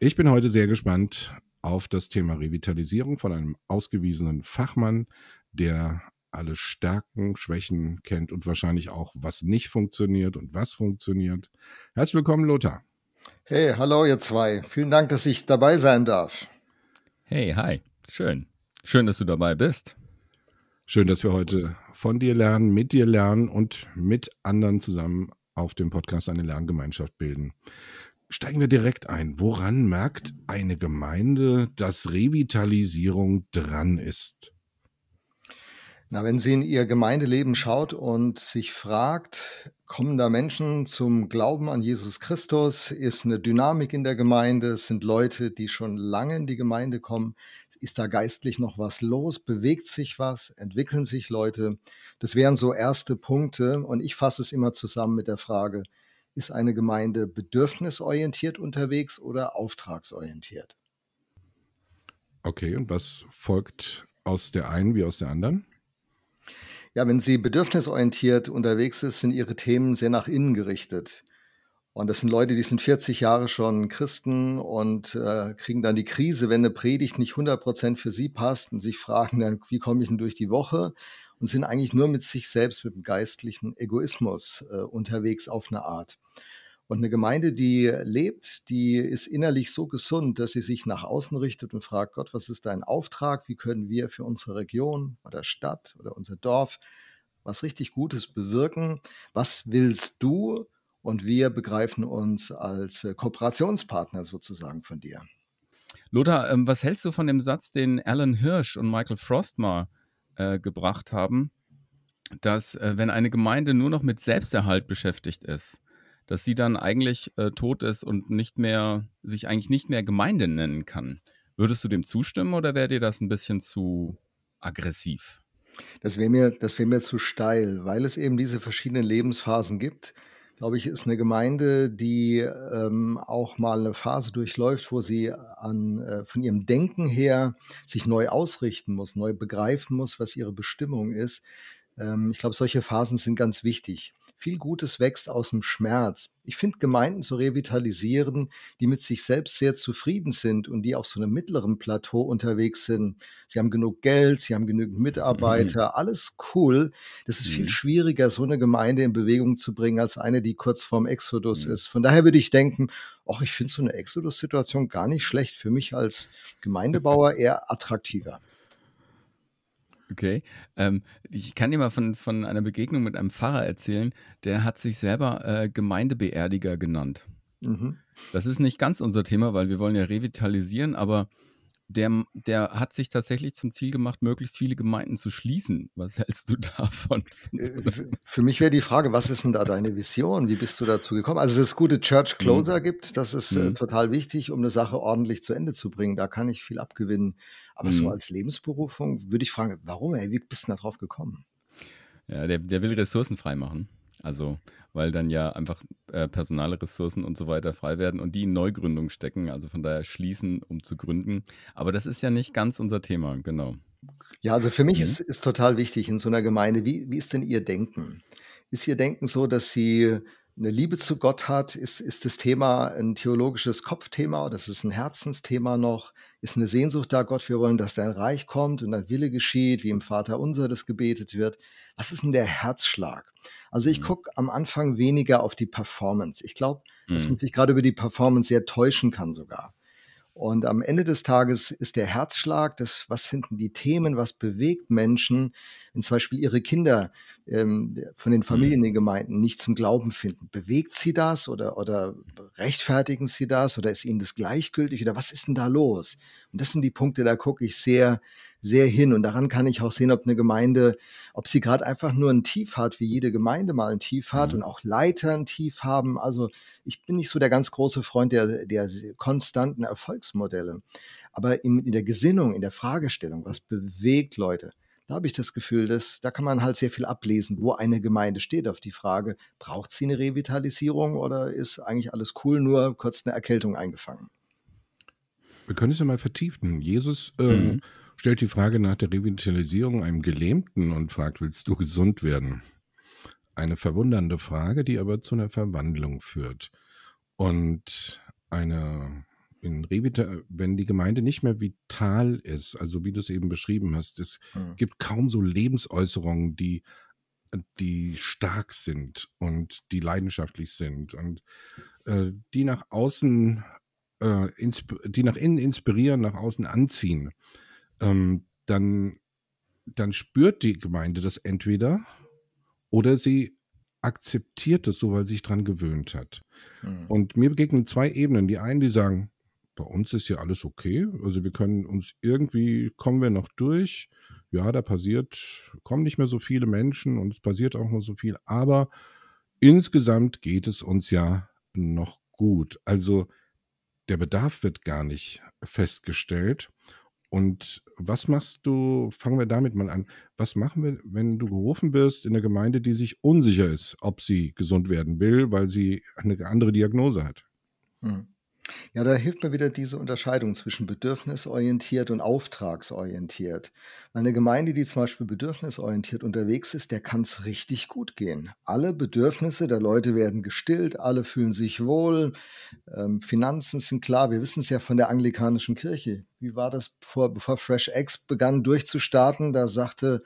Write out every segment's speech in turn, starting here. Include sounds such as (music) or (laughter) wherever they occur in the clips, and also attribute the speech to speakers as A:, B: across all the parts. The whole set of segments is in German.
A: Ich bin heute sehr gespannt auf das Thema Revitalisierung von einem ausgewiesenen Fachmann, der alle Stärken, Schwächen kennt und wahrscheinlich auch, was nicht funktioniert und was funktioniert. Herzlich willkommen, Lothar.
B: Hey, hallo ihr zwei. Vielen Dank, dass ich dabei sein darf.
C: Hey, hi. Schön. Schön, dass du dabei bist.
A: Schön, dass wir heute von dir lernen, mit dir lernen und mit anderen zusammen auf dem Podcast eine Lerngemeinschaft bilden. Steigen wir direkt ein. Woran merkt eine Gemeinde, dass Revitalisierung dran ist?
B: Na, wenn sie in ihr Gemeindeleben schaut und sich fragt, kommen da Menschen zum Glauben an Jesus Christus? Ist eine Dynamik in der Gemeinde? Es sind Leute, die schon lange in die Gemeinde kommen. Ist da geistlich noch was los? Bewegt sich was? Entwickeln sich Leute? Das wären so erste Punkte. Und ich fasse es immer zusammen mit der Frage, ist eine Gemeinde bedürfnisorientiert unterwegs oder auftragsorientiert?
A: Okay, und was folgt aus der einen wie aus der anderen?
B: Ja, wenn sie bedürfnisorientiert unterwegs ist, sind ihre Themen sehr nach innen gerichtet. Und das sind Leute, die sind 40 Jahre schon Christen und äh, kriegen dann die Krise, wenn eine Predigt nicht 100% für sie passt und sich fragen dann, wie komme ich denn durch die Woche? Und sind eigentlich nur mit sich selbst, mit dem geistlichen Egoismus äh, unterwegs auf eine Art. Und eine Gemeinde, die lebt, die ist innerlich so gesund, dass sie sich nach außen richtet und fragt, Gott, was ist dein Auftrag? Wie können wir für unsere Region oder Stadt oder unser Dorf was richtig Gutes bewirken? Was willst du? Und wir begreifen uns als äh, Kooperationspartner sozusagen von dir.
C: Lothar, ähm, was hältst du von dem Satz, den Alan Hirsch und Michael Frost mal äh, gebracht haben, dass äh, wenn eine Gemeinde nur noch mit Selbsterhalt beschäftigt ist, dass sie dann eigentlich äh, tot ist und nicht mehr, sich eigentlich nicht mehr Gemeinde nennen kann. Würdest du dem zustimmen oder wäre dir das ein bisschen zu aggressiv?
B: Das wäre mir, das mir zu steil, weil es eben diese verschiedenen Lebensphasen gibt. Glaube ich, ist eine Gemeinde, die ähm, auch mal eine Phase durchläuft, wo sie an, äh, von ihrem Denken her sich neu ausrichten muss, neu begreifen muss, was ihre Bestimmung ist. Ähm, ich glaube, solche Phasen sind ganz wichtig. Viel Gutes wächst aus dem Schmerz. Ich finde, Gemeinden zu revitalisieren, die mit sich selbst sehr zufrieden sind und die auf so einem mittleren Plateau unterwegs sind. Sie haben genug Geld, sie haben genügend Mitarbeiter, mhm. alles cool. Das ist mhm. viel schwieriger, so eine Gemeinde in Bewegung zu bringen, als eine, die kurz vorm Exodus mhm. ist. Von daher würde ich denken, ach, ich finde so eine Exodus-Situation gar nicht schlecht. Für mich als Gemeindebauer eher attraktiver.
C: Okay. Ähm, ich kann dir mal von, von einer Begegnung mit einem Pfarrer erzählen, der hat sich selber äh, Gemeindebeerdiger genannt. Mhm. Das ist nicht ganz unser Thema, weil wir wollen ja revitalisieren, aber der, der hat sich tatsächlich zum Ziel gemacht, möglichst viele Gemeinden zu schließen. Was hältst du (laughs) davon?
B: Äh, für mich wäre die Frage, was ist denn da deine Vision? Wie bist du dazu gekommen? Also, dass es gute Church mhm. Closer mhm. gibt, das ist äh, mhm. total wichtig, um eine Sache ordentlich zu Ende zu bringen. Da kann ich viel abgewinnen. Aber so mhm. als Lebensberufung würde ich fragen, warum, ey, wie bist du da drauf gekommen?
C: Ja, der, der will Ressourcen freimachen. Also, weil dann ja einfach äh, personale Ressourcen und so weiter frei werden und die in Neugründung stecken. Also von daher schließen, um zu gründen. Aber das ist ja nicht ganz unser Thema, genau.
B: Ja, also für mich mhm. ist, ist total wichtig in so einer Gemeinde, wie, wie ist denn Ihr Denken? Ist Ihr Denken so, dass Sie eine Liebe zu Gott hat? Ist, ist das Thema ein theologisches Kopfthema oder ist es ein Herzensthema noch? Ist eine Sehnsucht da, Gott, wir wollen, dass dein Reich kommt und dein Wille geschieht, wie im Vater unser das gebetet wird. Was ist denn der Herzschlag? Also ich mhm. gucke am Anfang weniger auf die Performance. Ich glaube, mhm. dass man sich gerade über die Performance sehr täuschen kann sogar. Und am Ende des Tages ist der Herzschlag, das, was sind denn die Themen, was bewegt Menschen, wenn zum Beispiel ihre Kinder ähm, von den mhm. Familien in den Gemeinden nicht zum Glauben finden. Bewegt sie das oder, oder rechtfertigen sie das oder ist ihnen das gleichgültig oder was ist denn da los? Und das sind die Punkte, da gucke ich sehr, sehr hin. Und daran kann ich auch sehen, ob eine Gemeinde, ob sie gerade einfach nur ein Tief hat, wie jede Gemeinde mal ein Tief hat mhm. und auch Leiter ein Tief haben. Also ich bin nicht so der ganz große Freund der, der konstanten Erfolgsmodelle. Aber in, in der Gesinnung, in der Fragestellung, was bewegt Leute, da habe ich das Gefühl, dass da kann man halt sehr viel ablesen, wo eine Gemeinde steht auf die Frage, braucht sie eine Revitalisierung oder ist eigentlich alles cool, nur kurz eine Erkältung eingefangen?
A: Wir können es ja mal vertiefen. Jesus ähm, mhm stellt die Frage nach der Revitalisierung einem Gelähmten und fragt, willst du gesund werden? Eine verwundernde Frage, die aber zu einer Verwandlung führt. Und eine in Revita, wenn die Gemeinde nicht mehr vital ist, also wie du es eben beschrieben hast, es mhm. gibt kaum so Lebensäußerungen, die, die stark sind und die leidenschaftlich sind und äh, die nach außen, äh, die nach innen inspirieren, nach außen anziehen, ähm, dann, dann spürt die Gemeinde das entweder oder sie akzeptiert es so, weil sie sich dran gewöhnt hat. Mhm. Und mir begegnen zwei Ebenen. Die einen, die sagen, bei uns ist ja alles okay. Also wir können uns irgendwie, kommen wir noch durch. Ja, da passiert, kommen nicht mehr so viele Menschen und es passiert auch noch so viel. Aber insgesamt geht es uns ja noch gut. Also der Bedarf wird gar nicht festgestellt. Und was machst du, fangen wir damit mal an, was machen wir, wenn du gerufen wirst in eine Gemeinde, die sich unsicher ist, ob sie gesund werden will, weil sie eine andere Diagnose hat? Hm.
B: Ja, da hilft mir wieder diese Unterscheidung zwischen bedürfnisorientiert und auftragsorientiert. Eine Gemeinde, die zum Beispiel bedürfnisorientiert unterwegs ist, der kann es richtig gut gehen. Alle Bedürfnisse der Leute werden gestillt, alle fühlen sich wohl, ähm, Finanzen sind klar. Wir wissen es ja von der anglikanischen Kirche. Wie war das, bevor, bevor Fresh X begann durchzustarten? Da sagte,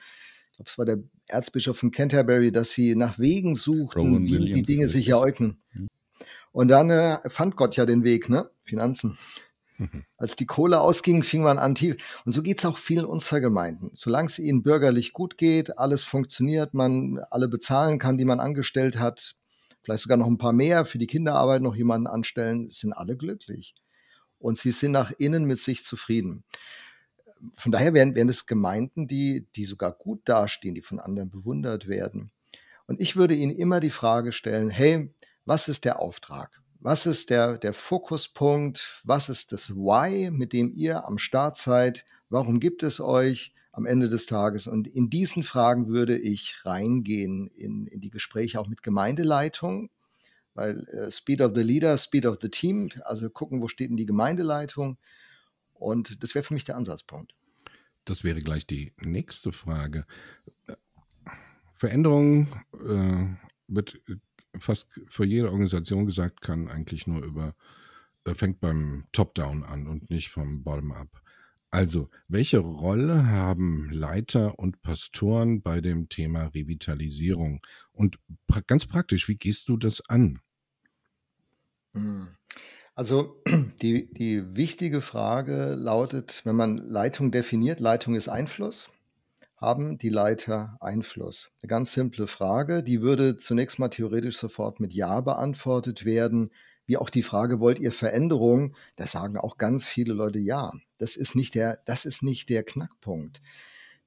B: ich glaube, es war der Erzbischof von Canterbury, dass sie nach Wegen suchten, Rowan wie Williams die Dinge sich ereignen. Mhm. Und dann äh, fand Gott ja den Weg, ne? Finanzen. Mhm. (laughs) Als die Kohle ausging, fing man an tief. Und so geht es auch vielen unserer Gemeinden. Solange es ihnen bürgerlich gut geht, alles funktioniert, man alle bezahlen kann, die man angestellt hat, vielleicht sogar noch ein paar mehr für die Kinderarbeit noch jemanden anstellen, sind alle glücklich. Und sie sind nach innen mit sich zufrieden. Von daher werden, werden es Gemeinden, die, die sogar gut dastehen, die von anderen bewundert werden. Und ich würde ihnen immer die Frage stellen, hey, was ist der Auftrag? Was ist der, der Fokuspunkt? Was ist das Why, mit dem ihr am Start seid? Warum gibt es euch am Ende des Tages? Und in diesen Fragen würde ich reingehen in, in die Gespräche auch mit Gemeindeleitung, weil äh, Speed of the Leader, Speed of the Team, also gucken, wo steht denn die Gemeindeleitung? Und das wäre für mich der Ansatzpunkt.
A: Das wäre gleich die nächste Frage. Veränderung äh, wird fast für jede Organisation gesagt, kann eigentlich nur über, äh, fängt beim Top-Down an und nicht vom Bottom-up. Also, welche Rolle haben Leiter und Pastoren bei dem Thema Revitalisierung? Und pra ganz praktisch, wie gehst du das an?
B: Hm. Also (clears throat) die, die wichtige Frage lautet, wenn man Leitung definiert, Leitung ist Einfluss haben die Leiter Einfluss? Eine ganz simple Frage, die würde zunächst mal theoretisch sofort mit Ja beantwortet werden. Wie auch die Frage, wollt ihr Veränderung? Da sagen auch ganz viele Leute ja. Das ist nicht der, das ist nicht der Knackpunkt.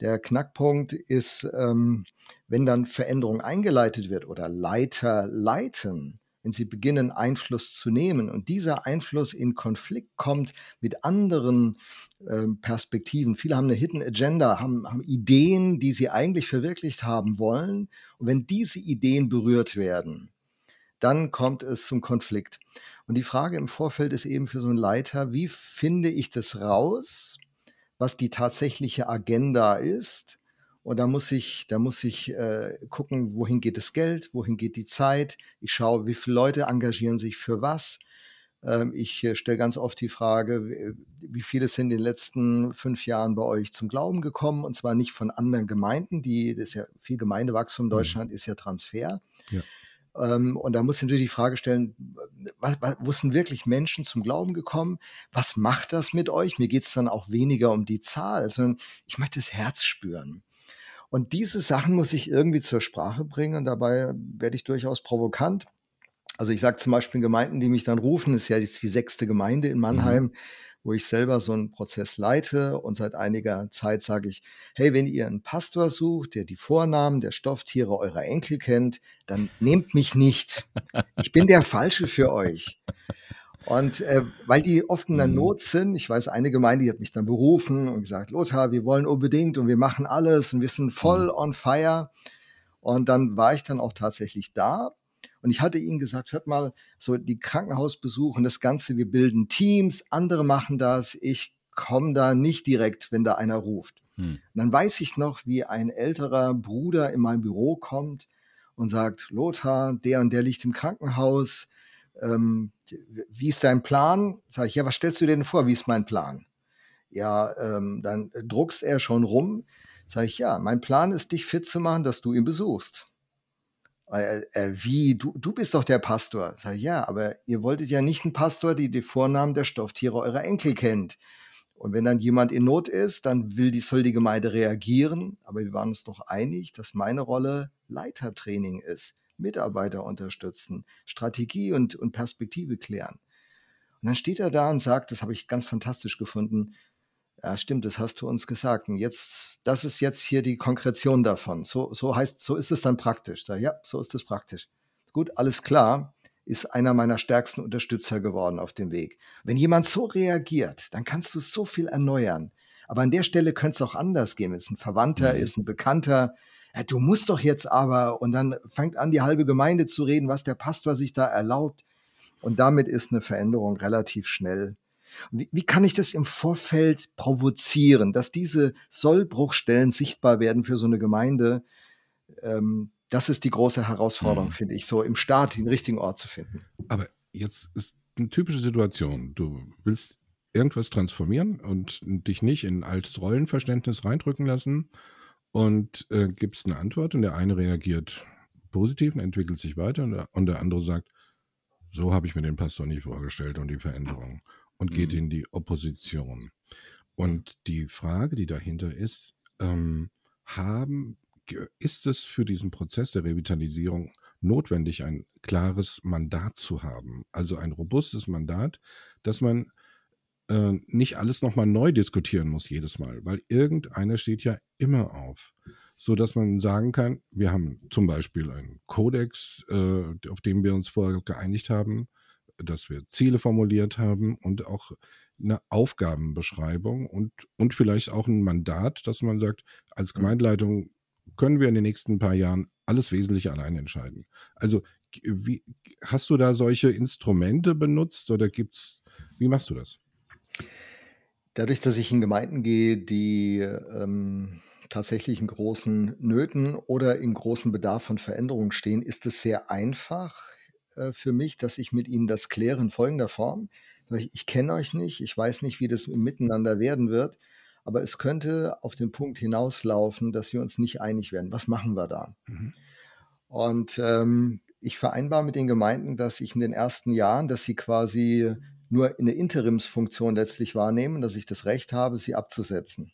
B: Der Knackpunkt ist, ähm, wenn dann Veränderung eingeleitet wird oder Leiter leiten, wenn sie beginnen, Einfluss zu nehmen und dieser Einfluss in Konflikt kommt mit anderen äh, Perspektiven. Viele haben eine Hidden Agenda, haben, haben Ideen, die sie eigentlich verwirklicht haben wollen. Und wenn diese Ideen berührt werden, dann kommt es zum Konflikt. Und die Frage im Vorfeld ist eben für so einen Leiter, wie finde ich das raus, was die tatsächliche Agenda ist? Und da muss ich, da muss ich äh, gucken, wohin geht das Geld, wohin geht die Zeit. Ich schaue, wie viele Leute engagieren sich für was. Ähm, ich äh, stelle ganz oft die Frage, wie viele sind in den letzten fünf Jahren bei euch zum Glauben gekommen? Und zwar nicht von anderen Gemeinden, die, das ist ja viel Gemeindewachstum in mhm. Deutschland, ist ja Transfer. Ja. Ähm, und da muss ich natürlich die Frage stellen, was, was, wo sind wirklich Menschen zum Glauben gekommen? Was macht das mit euch? Mir geht es dann auch weniger um die Zahl, sondern ich möchte das Herz spüren. Und diese Sachen muss ich irgendwie zur Sprache bringen und dabei werde ich durchaus provokant. Also ich sage zum Beispiel Gemeinden, die mich dann rufen, ist ja jetzt die sechste Gemeinde in Mannheim, mhm. wo ich selber so einen Prozess leite und seit einiger Zeit sage ich, hey, wenn ihr einen Pastor sucht, der die Vornamen der Stofftiere eurer Enkel kennt, dann nehmt mich nicht. Ich bin der Falsche für euch. Und äh, weil die oft in der mhm. Not sind, ich weiß, eine Gemeinde, die hat mich dann berufen und gesagt, Lothar, wir wollen unbedingt und wir machen alles und wir sind voll mhm. on fire. Und dann war ich dann auch tatsächlich da. Und ich hatte ihnen gesagt, hört mal, so die Krankenhausbesuche und das Ganze, wir bilden Teams, andere machen das, ich komme da nicht direkt, wenn da einer ruft. Hm. dann weiß ich noch, wie ein älterer Bruder in mein Büro kommt und sagt, Lothar, der und der liegt im Krankenhaus, ähm, wie ist dein Plan? Sag ich, ja, was stellst du dir denn vor? Wie ist mein Plan? Ja, ähm, dann druckst er schon rum. Sag ich, ja, mein Plan ist, dich fit zu machen, dass du ihn besuchst. Äh, äh, wie, du, du bist doch der Pastor. Sag ich, ja, aber ihr wolltet ja nicht einen Pastor, der die Vornamen der Stofftiere eurer Enkel kennt. Und wenn dann jemand in Not ist, dann will die, soll die Gemeinde reagieren. Aber wir waren uns doch einig, dass meine Rolle Leitertraining ist. Mitarbeiter unterstützen, Strategie und, und Perspektive klären. Und dann steht er da und sagt, das habe ich ganz fantastisch gefunden, ja, stimmt, das hast du uns gesagt. Und jetzt, das ist jetzt hier die Konkretion davon. So, so heißt, so ist es dann praktisch. Ja, so ist es praktisch. Gut, alles klar, ist einer meiner stärksten Unterstützer geworden auf dem Weg. Wenn jemand so reagiert, dann kannst du so viel erneuern. Aber an der Stelle könnte es auch anders gehen. Wenn es ein Verwandter mhm. ist, ein Bekannter, ja, du musst doch jetzt aber, und dann fängt an, die halbe Gemeinde zu reden, was der Pastor sich da erlaubt. Und damit ist eine Veränderung relativ schnell. Wie, wie kann ich das im Vorfeld provozieren, dass diese Sollbruchstellen sichtbar werden für so eine Gemeinde? Ähm, das ist die große Herausforderung, mhm. finde ich, so im Start den richtigen Ort zu finden.
A: Aber jetzt ist eine typische Situation. Du willst irgendwas transformieren und dich nicht in altes Rollenverständnis reindrücken lassen und äh, gibst eine Antwort und der eine reagiert positiv und entwickelt sich weiter und der, und der andere sagt, so habe ich mir den Pastor nicht vorgestellt und die Veränderung und mhm. geht in die Opposition. Und die Frage, die dahinter ist, ähm, haben, ist es für diesen Prozess der Revitalisierung notwendig, ein klares Mandat zu haben? Also ein robustes Mandat, dass man äh, nicht alles nochmal neu diskutieren muss jedes Mal, weil irgendeiner steht ja immer auf. So dass man sagen kann, wir haben zum Beispiel einen Kodex, äh, auf dem wir uns vorher geeinigt haben, dass wir Ziele formuliert haben und auch eine Aufgabenbeschreibung und, und vielleicht auch ein Mandat, dass man sagt, als mhm. Gemeindeleitung können wir in den nächsten paar Jahren alles Wesentliche alleine entscheiden. Also wie, hast du da solche Instrumente benutzt oder gibt's, wie machst du das?
B: Dadurch, dass ich in Gemeinden gehe, die ähm, tatsächlich in großen Nöten oder in großem Bedarf von Veränderung stehen, ist es sehr einfach äh, für mich, dass ich mit ihnen das kläre in folgender Form. Ich, ich kenne euch nicht, ich weiß nicht, wie das miteinander werden wird, aber es könnte auf den Punkt hinauslaufen, dass wir uns nicht einig werden. Was machen wir da? Mhm. Und ähm, ich vereinbare mit den Gemeinden, dass ich in den ersten Jahren, dass sie quasi nur in der Interimsfunktion letztlich wahrnehmen, dass ich das Recht habe, sie abzusetzen.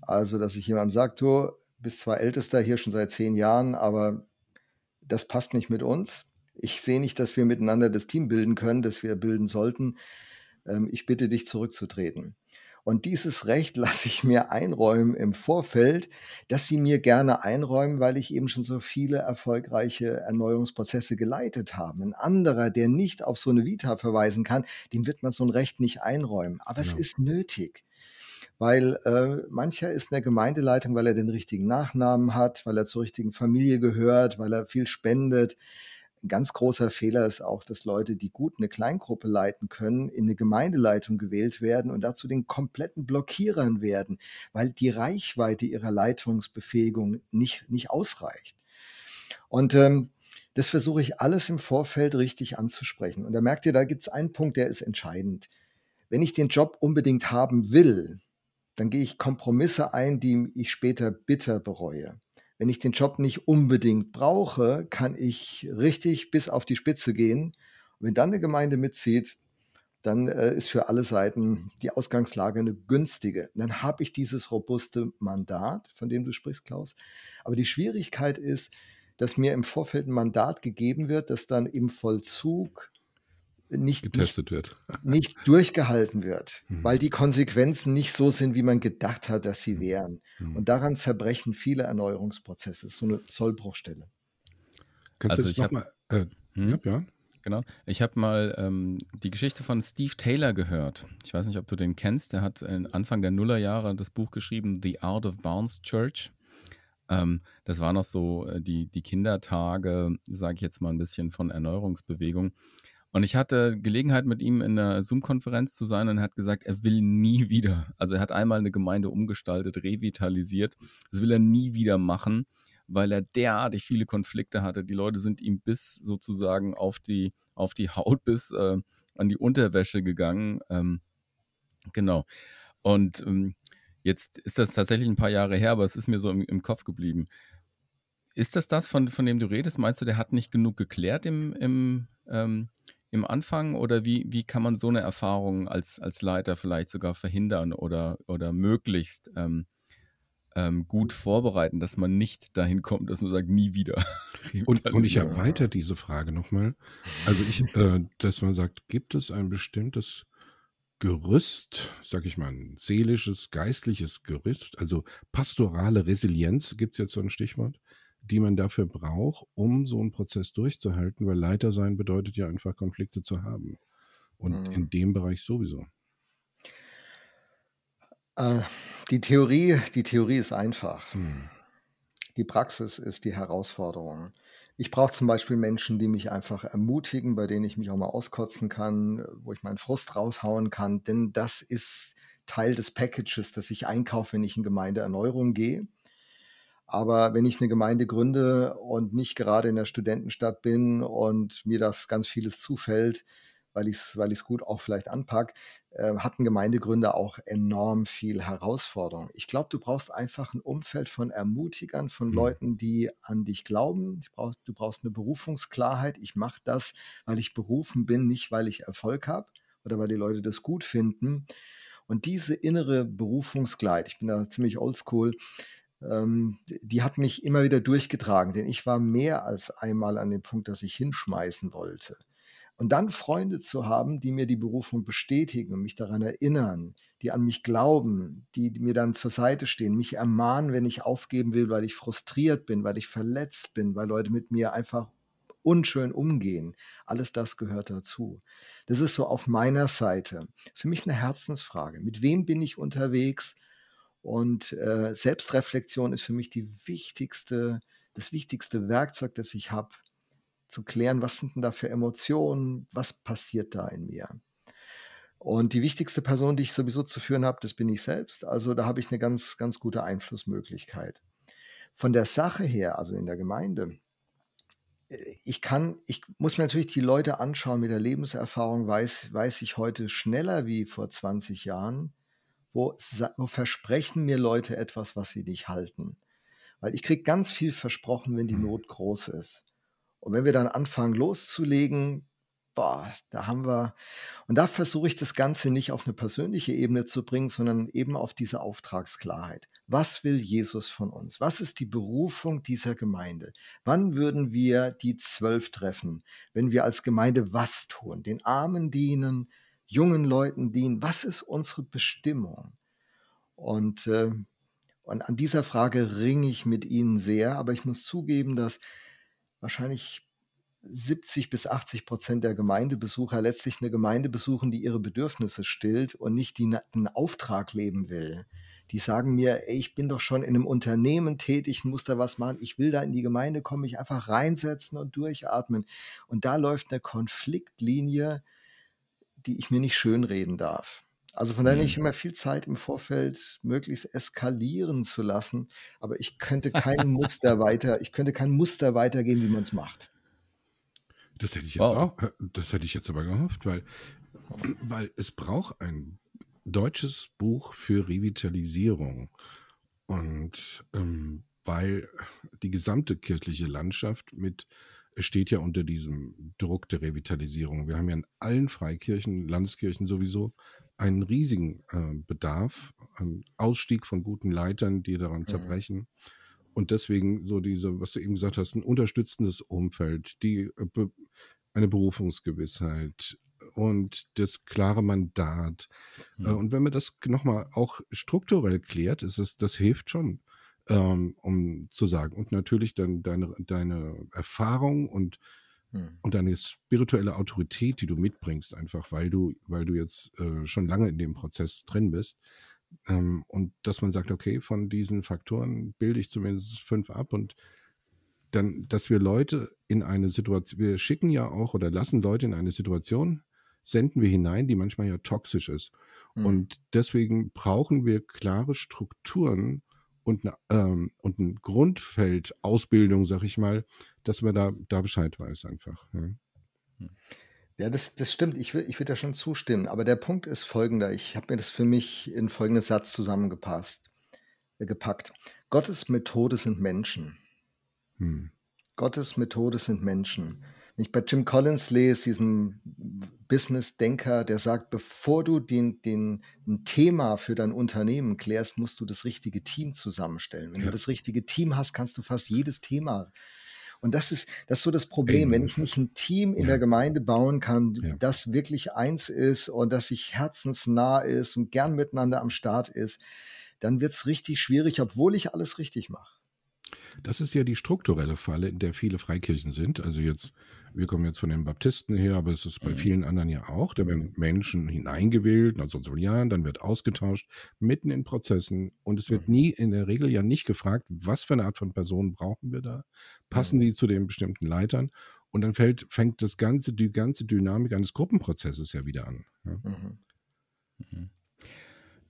B: Also, dass ich jemandem sage, du bist zwar Ältester hier schon seit zehn Jahren, aber das passt nicht mit uns. Ich sehe nicht, dass wir miteinander das Team bilden können, das wir bilden sollten. Ähm, ich bitte dich zurückzutreten. Und dieses Recht lasse ich mir einräumen im Vorfeld, dass sie mir gerne einräumen, weil ich eben schon so viele erfolgreiche Erneuerungsprozesse geleitet habe. Ein anderer, der nicht auf so eine Vita verweisen kann, dem wird man so ein Recht nicht einräumen. Aber genau. es ist nötig. Weil äh, mancher ist in der Gemeindeleitung, weil er den richtigen Nachnamen hat, weil er zur richtigen Familie gehört, weil er viel spendet, ein ganz großer Fehler ist auch, dass Leute, die gut eine Kleingruppe leiten können, in eine Gemeindeleitung gewählt werden und dazu den kompletten Blockierern werden, weil die Reichweite ihrer Leitungsbefähigung nicht, nicht ausreicht. Und ähm, das versuche ich alles im Vorfeld richtig anzusprechen. Und da merkt ihr, da gibt es einen Punkt, der ist entscheidend. Wenn ich den Job unbedingt haben will, dann gehe ich Kompromisse ein, die ich später bitter bereue. Wenn ich den Job nicht unbedingt brauche, kann ich richtig bis auf die Spitze gehen. Und wenn dann eine Gemeinde mitzieht, dann äh, ist für alle Seiten die Ausgangslage eine günstige. Dann habe ich dieses robuste Mandat, von dem du sprichst, Klaus. Aber die Schwierigkeit ist, dass mir im Vorfeld ein Mandat gegeben wird, das dann im Vollzug nicht,
A: getestet nicht, wird.
B: nicht durchgehalten wird, mhm. weil die Konsequenzen nicht so sind, wie man gedacht hat, dass sie mhm. wären. Mhm. Und daran zerbrechen viele Erneuerungsprozesse. So eine Sollbruchstelle.
C: Kannst also du das nochmal? Äh, hm? ja, Genau. Ich habe mal ähm, die Geschichte von Steve Taylor gehört. Ich weiß nicht, ob du den kennst. Der hat Anfang der Nullerjahre das Buch geschrieben, The Art of Bounce Church. Ähm, das war noch so äh, die, die Kindertage, sage ich jetzt mal ein bisschen von Erneuerungsbewegung. Und ich hatte Gelegenheit, mit ihm in einer Zoom-Konferenz zu sein und er hat gesagt, er will nie (laughs) wieder. Also er hat einmal eine Gemeinde umgestaltet, revitalisiert. Das will er nie wieder machen, weil er derartig viele Konflikte hatte. Die Leute sind ihm bis sozusagen auf die, auf die Haut, bis äh, an die Unterwäsche gegangen. Ähm, genau. Und ähm, jetzt ist das tatsächlich ein paar Jahre her, aber es ist mir so im, im Kopf geblieben. Ist das das, von, von dem du redest? Meinst du, der hat nicht genug geklärt im, im, ähm, im Anfang? Oder wie, wie kann man so eine Erfahrung als, als Leiter vielleicht sogar verhindern oder, oder möglichst ähm, ähm, gut vorbereiten, dass man nicht dahin kommt, dass man sagt, nie wieder. (laughs)
A: und, und ich erweitere diese Frage nochmal. Also ich, äh, dass man sagt, gibt es ein bestimmtes Gerüst, sag ich mal, ein seelisches, geistliches Gerüst, also pastorale Resilienz, gibt es jetzt so ein Stichwort, die man dafür braucht, um so einen Prozess durchzuhalten, weil Leiter sein bedeutet ja einfach Konflikte zu haben. Und mhm. in dem Bereich sowieso.
B: Äh, die Theorie, die Theorie ist einfach. Mhm. Die Praxis ist die Herausforderung. Ich brauche zum Beispiel Menschen, die mich einfach ermutigen, bei denen ich mich auch mal auskotzen kann, wo ich meinen Frust raushauen kann, denn das ist Teil des Packages, das ich einkaufe, wenn ich in Gemeindeerneuerung gehe. Aber wenn ich eine Gemeinde gründe und nicht gerade in der Studentenstadt bin und mir da ganz vieles zufällt, weil ich es weil gut auch vielleicht anpacke, äh, hatten Gemeindegründer auch enorm viel Herausforderung. Ich glaube, du brauchst einfach ein Umfeld von Ermutigern, von mhm. Leuten, die an dich glauben. Du brauchst, du brauchst eine Berufungsklarheit. Ich mache das, weil ich berufen bin, nicht weil ich Erfolg habe oder weil die Leute das gut finden. Und diese innere Berufungsklarheit, ich bin da ziemlich oldschool, ähm, die hat mich immer wieder durchgetragen, denn ich war mehr als einmal an dem Punkt, dass ich hinschmeißen wollte. Und dann Freunde zu haben, die mir die Berufung bestätigen und mich daran erinnern, die an mich glauben, die mir dann zur Seite stehen, mich ermahnen, wenn ich aufgeben will, weil ich frustriert bin, weil ich verletzt bin, weil Leute mit mir einfach unschön umgehen. Alles das gehört dazu. Das ist so auf meiner Seite. Für mich eine Herzensfrage. Mit wem bin ich unterwegs? Und äh, Selbstreflexion ist für mich die wichtigste, das wichtigste Werkzeug, das ich habe, zu klären, was sind denn da für Emotionen, was passiert da in mir. Und die wichtigste Person, die ich sowieso zu führen habe, das bin ich selbst. Also da habe ich eine ganz, ganz gute Einflussmöglichkeit. Von der Sache her, also in der Gemeinde, äh, ich kann, ich muss mir natürlich die Leute anschauen mit der Lebenserfahrung, weiß, weiß ich heute schneller wie vor 20 Jahren, wo, wo versprechen mir Leute etwas, was sie nicht halten. Weil ich kriege ganz viel versprochen, wenn die mhm. Not groß ist. Und wenn wir dann anfangen loszulegen, boah, da haben wir, und da versuche ich das Ganze nicht auf eine persönliche Ebene zu bringen, sondern eben auf diese Auftragsklarheit. Was will Jesus von uns? Was ist die Berufung dieser Gemeinde? Wann würden wir die zwölf treffen, wenn wir als Gemeinde was tun? Den Armen dienen, jungen Leuten dienen? Was ist unsere Bestimmung? Und, äh, und an dieser Frage ringe ich mit Ihnen sehr, aber ich muss zugeben, dass wahrscheinlich 70 bis 80 Prozent der Gemeindebesucher letztlich eine Gemeinde besuchen, die ihre Bedürfnisse stillt und nicht die einen Auftrag leben will. Die sagen mir, ey, ich bin doch schon in einem Unternehmen tätig, muss da was machen, ich will da in die Gemeinde kommen, mich einfach reinsetzen und durchatmen. Und da läuft eine Konfliktlinie, die ich mir nicht schönreden darf. Also von daher nehme ich mhm. immer viel Zeit im Vorfeld möglichst eskalieren zu lassen, aber ich könnte (laughs) kein Muster weiter, ich könnte kein Muster weitergeben, wie man es macht.
A: Das hätte ich jetzt wow. auch, das hätte ich jetzt aber gehofft, weil, weil es braucht ein deutsches Buch für Revitalisierung. Und ähm, weil die gesamte kirchliche Landschaft mit steht ja unter diesem Druck der Revitalisierung. Wir haben ja in allen Freikirchen, Landeskirchen sowieso einen riesigen äh, Bedarf, ähm, Ausstieg von guten Leitern, die daran mhm. zerbrechen. Und deswegen so diese, was du eben gesagt hast, ein unterstützendes Umfeld, die äh, eine Berufungsgewissheit und das klare Mandat. Äh, mhm. Äh, und wenn man das nochmal auch strukturell klärt, ist es, das hilft schon, ähm, um zu sagen. Und natürlich dann deine, deine Erfahrung und hm. Und deine spirituelle Autorität, die du mitbringst, einfach weil du, weil du jetzt äh, schon lange in dem Prozess drin bist. Ähm, und dass man sagt, okay, von diesen Faktoren bilde ich zumindest fünf ab und dann, dass wir Leute in eine Situation, wir schicken ja auch oder lassen Leute in eine Situation, senden wir hinein, die manchmal ja toxisch ist. Mhm. Und deswegen brauchen wir klare Strukturen, und, eine, ähm, und ein Grundfeld Ausbildung, sag ich mal, dass man da, da Bescheid weiß einfach. Ja,
B: ja das, das stimmt. Ich will, ich will da schon zustimmen. Aber der Punkt ist folgender. Ich habe mir das für mich in folgenden Satz zusammengepasst, äh, gepackt. Gottes Methode sind Menschen. Hm. Gottes Methode sind Menschen. Wenn ich bei Jim Collins lese, diesem Business-Denker, der sagt, bevor du den, den, ein Thema für dein Unternehmen klärst, musst du das richtige Team zusammenstellen. Wenn ja. du das richtige Team hast, kannst du fast jedes Thema und das ist, das ist so das Problem, wenn ich nicht ein Team in ja. der Gemeinde bauen kann, ja. das wirklich eins ist und das sich herzensnah ist und gern miteinander am Start ist, dann wird es richtig schwierig, obwohl ich alles richtig mache.
A: Das ist ja die strukturelle Falle, in der viele Freikirchen sind. Also jetzt, wir kommen jetzt von den Baptisten her, aber es ist bei mhm. vielen anderen ja auch. Da werden Menschen hineingewählt, nach so und so Jahren, dann wird ausgetauscht, mitten in Prozessen. Und es wird mhm. nie, in der Regel ja nicht gefragt, was für eine Art von Personen brauchen wir da? Passen mhm. die zu den bestimmten Leitern? Und dann fällt, fängt das ganze, die ganze Dynamik eines Gruppenprozesses ja wieder an. Ja. Mhm.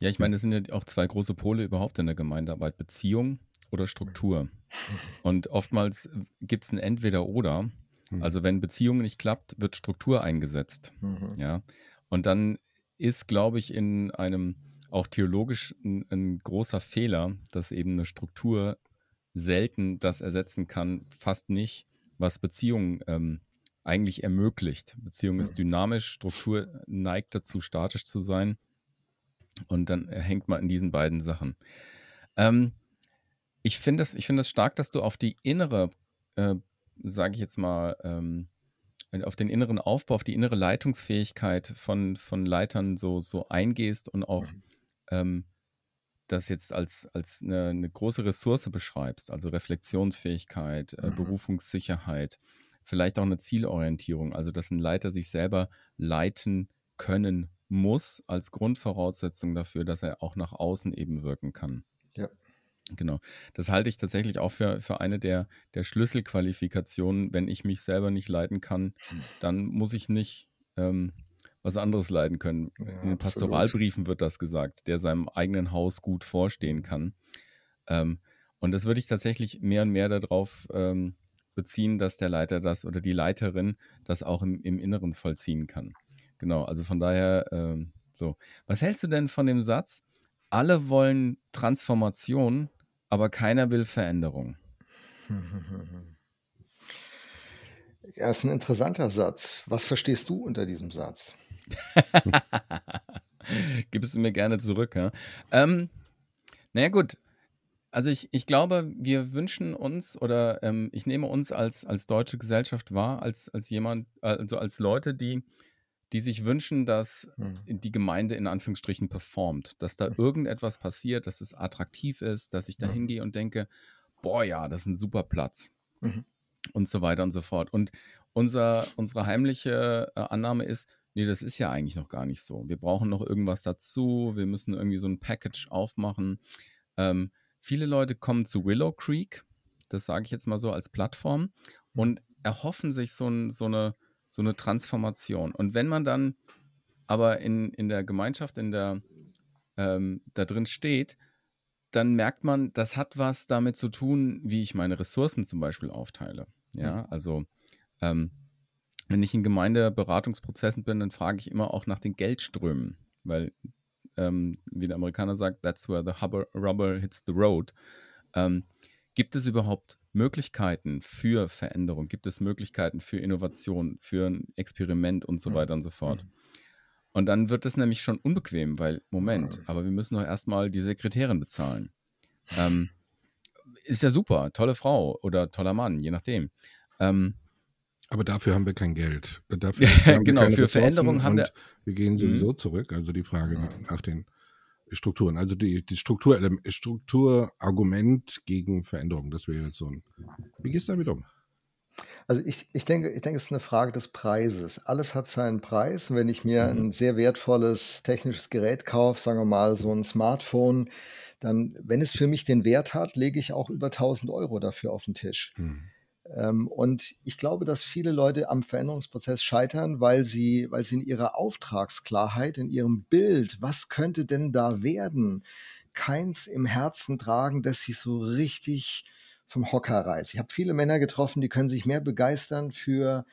C: Mhm. Ja, ich meine, es sind ja auch zwei große Pole überhaupt in der Gemeindearbeit: Beziehung oder Struktur. Und oftmals gibt es ein Entweder-Oder. Mhm. Also, wenn Beziehung nicht klappt, wird Struktur eingesetzt. Mhm. Ja. Und dann ist, glaube ich, in einem auch theologisch ein, ein, großer Fehler, dass eben eine Struktur selten das ersetzen kann, fast nicht, was Beziehung ähm, eigentlich ermöglicht. Beziehung ist mhm. dynamisch, Struktur neigt dazu, statisch zu sein. Und dann hängt man in diesen beiden Sachen. Ähm, ich finde es find stark, dass du auf die innere, äh, sage ich jetzt mal, ähm, auf den inneren Aufbau, auf die innere Leitungsfähigkeit von, von Leitern so, so eingehst und auch mhm. ähm, das jetzt als, als eine, eine, große Ressource beschreibst, also Reflexionsfähigkeit, äh, mhm. Berufungssicherheit, vielleicht auch eine Zielorientierung, also dass ein Leiter sich selber leiten können muss als Grundvoraussetzung dafür, dass er auch nach außen eben wirken kann. Ja. Genau. Das halte ich tatsächlich auch für, für eine der, der Schlüsselqualifikationen. Wenn ich mich selber nicht leiten kann, dann muss ich nicht ähm, was anderes leiden können. Ja, In den Pastoralbriefen wird das gesagt, der seinem eigenen Haus gut vorstehen kann. Ähm, und das würde ich tatsächlich mehr und mehr darauf ähm, beziehen, dass der Leiter das oder die Leiterin das auch im, im Inneren vollziehen kann. Genau, also von daher ähm, so. Was hältst du denn von dem Satz, alle wollen Transformation, aber keiner will Veränderung? (laughs)
B: Ja, ist ein interessanter Satz. Was verstehst du unter diesem Satz? (laughs)
C: Gibst du mir gerne zurück, ja? Ähm, naja, gut. Also ich, ich glaube, wir wünschen uns oder ähm, ich nehme uns als, als deutsche Gesellschaft wahr, als, als jemand, also als Leute, die die sich wünschen, dass mhm. die Gemeinde in Anführungsstrichen performt, dass da mhm. irgendetwas passiert, dass es attraktiv ist, dass ich da mhm. hingehe und denke, boah ja, das ist ein super Platz mhm. und so weiter und so fort. Und unser, unsere heimliche äh, Annahme ist, nee, das ist ja eigentlich noch gar nicht so. Wir brauchen noch irgendwas dazu, wir müssen irgendwie so ein Package aufmachen. Ähm, viele Leute kommen zu Willow Creek, das sage ich jetzt mal so als Plattform, mhm. und erhoffen sich so, ein, so eine so eine Transformation. Und wenn man dann aber in, in der Gemeinschaft, in der ähm, da drin steht, dann merkt man, das hat was damit zu tun, wie ich meine Ressourcen zum Beispiel aufteile. Ja, also ähm, wenn ich in Gemeindeberatungsprozessen bin, dann frage ich immer auch nach den Geldströmen, weil, ähm, wie der Amerikaner sagt, that's where the rubber hits the road. Ähm, gibt es überhaupt Möglichkeiten für Veränderung? Gibt es Möglichkeiten für Innovation, für ein Experiment und so mhm. weiter und so fort? Mhm. Und dann wird es nämlich schon unbequem, weil, Moment, aber wir müssen doch erstmal die Sekretärin bezahlen. Ähm, ist ja super, tolle Frau oder toller Mann, je nachdem. Ähm,
A: aber dafür haben wir kein Geld. Dafür (laughs) genau,
C: für Veränderung haben wir.
A: Wir gehen sowieso mhm. zurück. Also die Frage nach, nach den Strukturen. Also die, die Struktur, Strukturargument gegen Veränderung. Das wäre jetzt so ein. Wie gehst du damit um?
B: Also ich, ich, denke, ich denke, es ist eine Frage des Preises. Alles hat seinen Preis. Und wenn ich mir mhm. ein sehr wertvolles technisches Gerät kaufe, sagen wir mal so ein Smartphone, dann, wenn es für mich den Wert hat, lege ich auch über 1000 Euro dafür auf den Tisch. Mhm. Ähm, und ich glaube, dass viele Leute am Veränderungsprozess scheitern, weil sie, weil sie in ihrer Auftragsklarheit, in ihrem Bild, was könnte denn da werden, keins im Herzen tragen, das sich so richtig vom Hocker reißt. Ich habe viele Männer getroffen, die können sich mehr begeistern für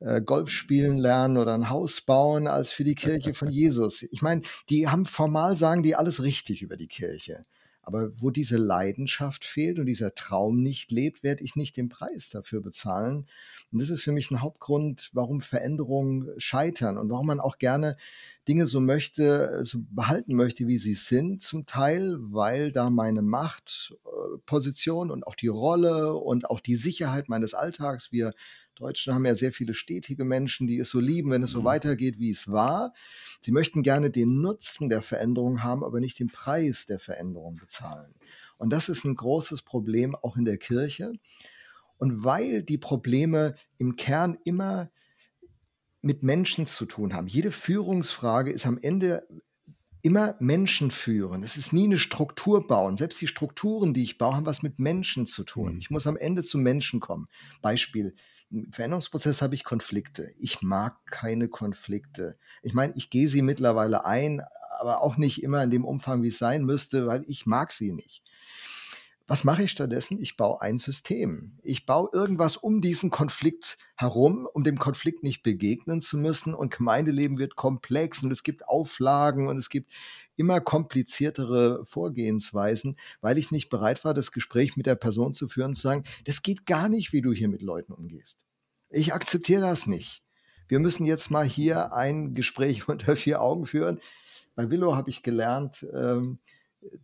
B: äh, Golf spielen lernen oder ein Haus bauen als für die Kirche von Jesus. Ich meine, die haben formal sagen die alles richtig über die Kirche. Aber wo diese Leidenschaft fehlt und dieser Traum nicht lebt, werde ich nicht den Preis dafür bezahlen. Und das ist für mich ein Hauptgrund, warum Veränderungen scheitern und warum man auch gerne Dinge so möchte, so behalten möchte, wie sie sind, zum Teil, weil da meine Machtposition und auch die Rolle und auch die Sicherheit meines Alltags, wir Deutschen haben ja sehr viele stetige Menschen, die es so lieben, wenn es so mhm. weitergeht, wie es war. Sie möchten gerne den Nutzen der Veränderung haben, aber nicht den Preis der Veränderung bezahlen. Und das ist ein großes Problem auch in der Kirche. Und weil die Probleme im Kern immer mit Menschen zu tun haben. Jede Führungsfrage ist am Ende immer Menschen führen. Es ist nie eine Struktur bauen. Selbst die Strukturen, die ich baue, haben was mit Menschen zu tun. Mhm. Ich muss am Ende zu Menschen kommen. Beispiel, Veränderungsprozess habe ich Konflikte. Ich mag keine Konflikte. Ich meine, ich gehe sie mittlerweile ein, aber auch nicht immer in dem Umfang, wie es sein müsste, weil ich mag sie nicht. Was mache ich stattdessen? Ich baue ein System. Ich baue irgendwas um diesen Konflikt herum, um dem Konflikt nicht begegnen zu müssen. Und Gemeindeleben wird komplex und es gibt Auflagen und es gibt immer kompliziertere Vorgehensweisen, weil ich nicht bereit war, das Gespräch mit der Person zu führen und zu sagen, das geht gar nicht, wie du hier mit Leuten umgehst. Ich akzeptiere das nicht. Wir müssen jetzt mal hier ein Gespräch (laughs) unter vier Augen führen. Bei Willow habe ich gelernt, ähm,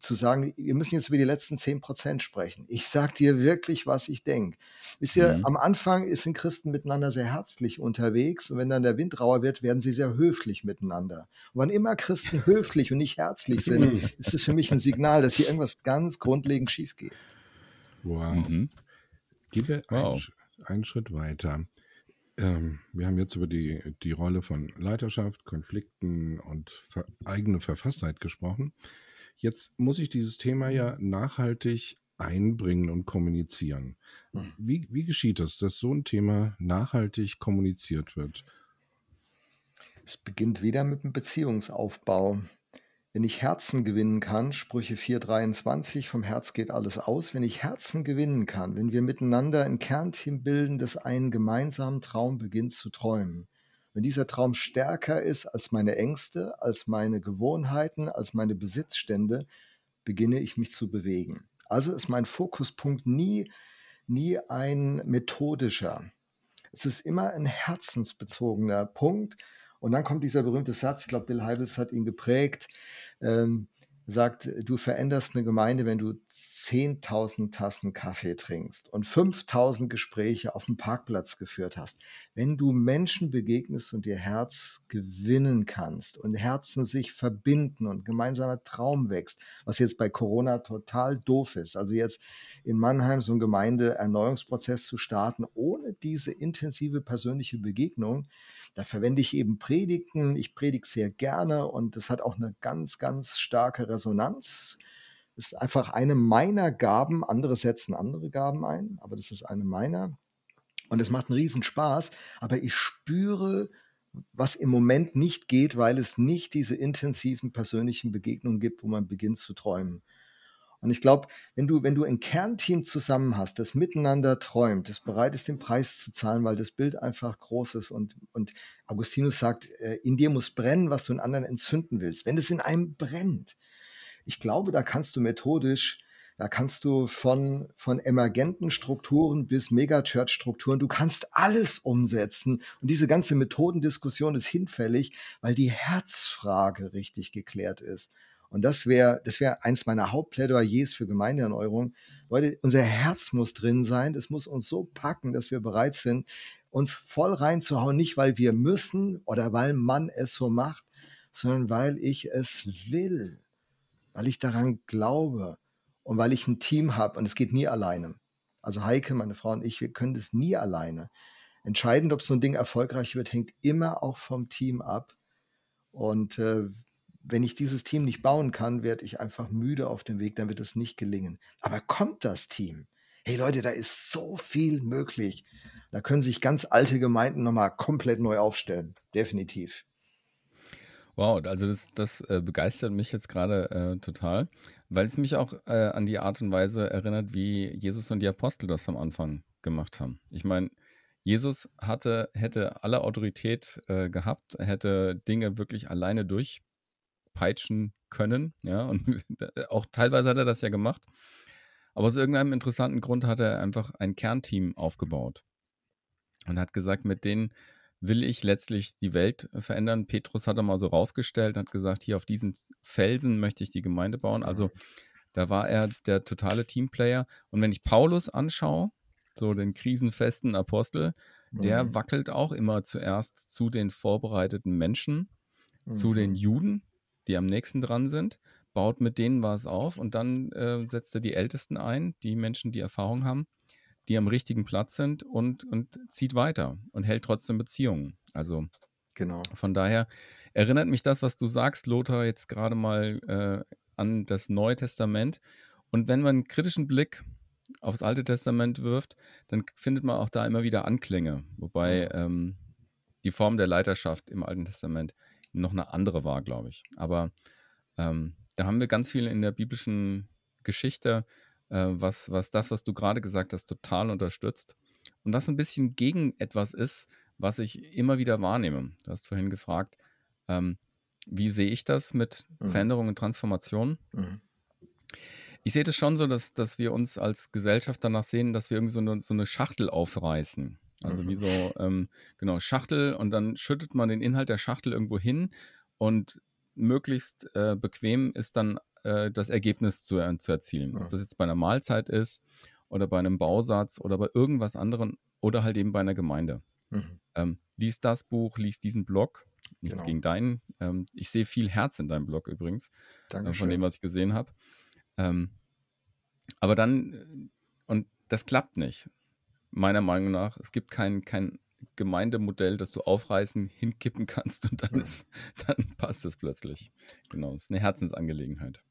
B: zu sagen, wir müssen jetzt über die letzten 10 Prozent sprechen. Ich sage dir wirklich, was ich denke. Wisst ihr, mhm. am Anfang sind Christen miteinander sehr herzlich unterwegs und wenn dann der Wind rauer wird, werden sie sehr höflich miteinander. Und wann immer Christen höflich und nicht herzlich sind, ist es für mich ein Signal, dass hier irgendwas ganz grundlegend schief geht.
A: Wow. Mhm. Gehen wir wow. einen, einen Schritt weiter. Ähm, wir haben jetzt über die, die Rolle von Leiterschaft, Konflikten und ver eigene Verfasstheit gesprochen. Jetzt muss ich dieses Thema ja nachhaltig einbringen und kommunizieren. Hm. Wie, wie geschieht das, dass so ein Thema nachhaltig kommuniziert wird?
B: Es beginnt wieder mit dem Beziehungsaufbau. Wenn ich Herzen gewinnen kann, Sprüche 4,23, vom Herz geht alles aus. Wenn ich Herzen gewinnen kann, wenn wir miteinander ein Kernteam bilden, das einen gemeinsamen Traum beginnt zu träumen, wenn dieser Traum stärker ist als meine Ängste, als meine Gewohnheiten, als meine Besitzstände, beginne ich mich zu bewegen. Also ist mein Fokuspunkt nie, nie ein methodischer. Es ist immer ein herzensbezogener Punkt. Und dann kommt dieser berühmte Satz, ich glaube, Bill Heibels hat ihn geprägt, ähm, sagt, du veränderst eine Gemeinde, wenn du 10.000 Tassen Kaffee trinkst und 5.000 Gespräche auf dem Parkplatz geführt hast, wenn du Menschen begegnest und ihr Herz gewinnen kannst und Herzen sich verbinden und gemeinsamer Traum wächst, was jetzt bei Corona total doof ist. Also jetzt in Mannheim so ein Gemeindeerneuerungsprozess zu starten, ohne diese intensive persönliche Begegnung, da verwende ich eben Predigten. Ich predige sehr gerne und das hat auch eine ganz, ganz starke Resonanz ist einfach eine meiner Gaben. Andere setzen andere Gaben ein, aber das ist eine meiner. Und es macht einen Riesenspaß. Aber ich spüre, was im Moment nicht geht, weil es nicht diese intensiven persönlichen Begegnungen gibt, wo man beginnt zu träumen. Und ich glaube, wenn du, wenn du ein Kernteam zusammen hast, das miteinander träumt, das bereit ist, den Preis zu zahlen, weil das Bild einfach groß ist und, und Augustinus sagt, äh, in dir muss brennen, was du in anderen entzünden willst. Wenn es in einem brennt, ich glaube, da kannst du methodisch, da kannst du von, von emergenten Strukturen bis Megachurch-Strukturen, du kannst alles umsetzen. Und diese ganze Methodendiskussion ist hinfällig, weil die Herzfrage richtig geklärt ist. Und das wäre das wäre eins meiner Hauptplädoyers für Gemeindeerneuerung. Leute, unser Herz muss drin sein. Das muss uns so packen, dass wir bereit sind, uns voll reinzuhauen. Nicht, weil wir müssen oder weil man es so macht, sondern weil ich es will weil ich daran glaube und weil ich ein Team habe und es geht nie alleine. Also Heike, meine Frau und ich, wir können das nie alleine. Entscheidend, ob so ein Ding erfolgreich wird, hängt immer auch vom Team ab. Und äh, wenn ich dieses Team nicht bauen kann, werde ich einfach müde auf dem Weg, dann wird es nicht gelingen. Aber kommt das Team? Hey Leute, da ist so viel möglich. Da können sich ganz alte Gemeinden nochmal komplett neu aufstellen. Definitiv.
C: Wow, also das, das äh, begeistert mich jetzt gerade äh, total. Weil es mich auch äh, an die Art und Weise erinnert, wie Jesus und die Apostel das am Anfang gemacht haben. Ich meine, Jesus hatte, hätte alle Autorität äh, gehabt, hätte Dinge wirklich alleine durchpeitschen können, ja, (laughs) und auch teilweise hat er das ja gemacht. Aber aus irgendeinem interessanten Grund hat er einfach ein Kernteam aufgebaut und hat gesagt, mit denen will ich letztlich die Welt verändern. Petrus hat er mal so rausgestellt, hat gesagt, hier auf diesen Felsen möchte ich die Gemeinde bauen. Also da war er der totale Teamplayer. Und wenn ich Paulus anschaue, so den krisenfesten Apostel, der mhm. wackelt auch immer zuerst zu den vorbereiteten Menschen, mhm. zu den Juden, die am nächsten dran sind, baut mit denen was auf und dann äh, setzt er die Ältesten ein, die Menschen, die Erfahrung haben die am richtigen Platz sind und, und zieht weiter und hält trotzdem Beziehungen. Also genau. von daher erinnert mich das, was du sagst, Lothar, jetzt gerade mal äh, an das Neue Testament. Und wenn man einen kritischen Blick aufs Alte Testament wirft, dann findet man auch da immer wieder Anklänge, wobei ähm, die Form der Leiterschaft im Alten Testament noch eine andere war, glaube ich. Aber ähm, da haben wir ganz viel in der biblischen Geschichte, äh, was, was das, was du gerade gesagt hast, total unterstützt. Und was ein bisschen gegen etwas ist, was ich immer wieder wahrnehme. Du hast vorhin gefragt, ähm, wie sehe ich das mit mhm. Veränderung und Transformation? Mhm. Ich sehe das schon so, dass, dass wir uns als Gesellschaft danach sehen, dass wir irgendwie so eine, so eine Schachtel aufreißen. Also mhm. wie so, ähm, genau, Schachtel und dann schüttet man den Inhalt der Schachtel irgendwo hin und möglichst äh, bequem ist dann äh, das Ergebnis zu, äh, zu erzielen. Ja. Ob das jetzt bei einer Mahlzeit ist oder bei einem Bausatz oder bei irgendwas anderem oder halt eben bei einer Gemeinde. Mhm. Ähm, lies das Buch, lies diesen Blog. Nichts genau. gegen deinen. Ähm, ich sehe viel Herz in deinem Blog übrigens, äh, von dem, was ich gesehen habe. Ähm, aber dann, äh, und das klappt nicht, meiner Meinung nach. Es gibt kein, kein Gemeindemodell, das du aufreißen, hinkippen kannst und dann, mhm. ist, (laughs) dann passt es plötzlich. Genau, es ist eine Herzensangelegenheit.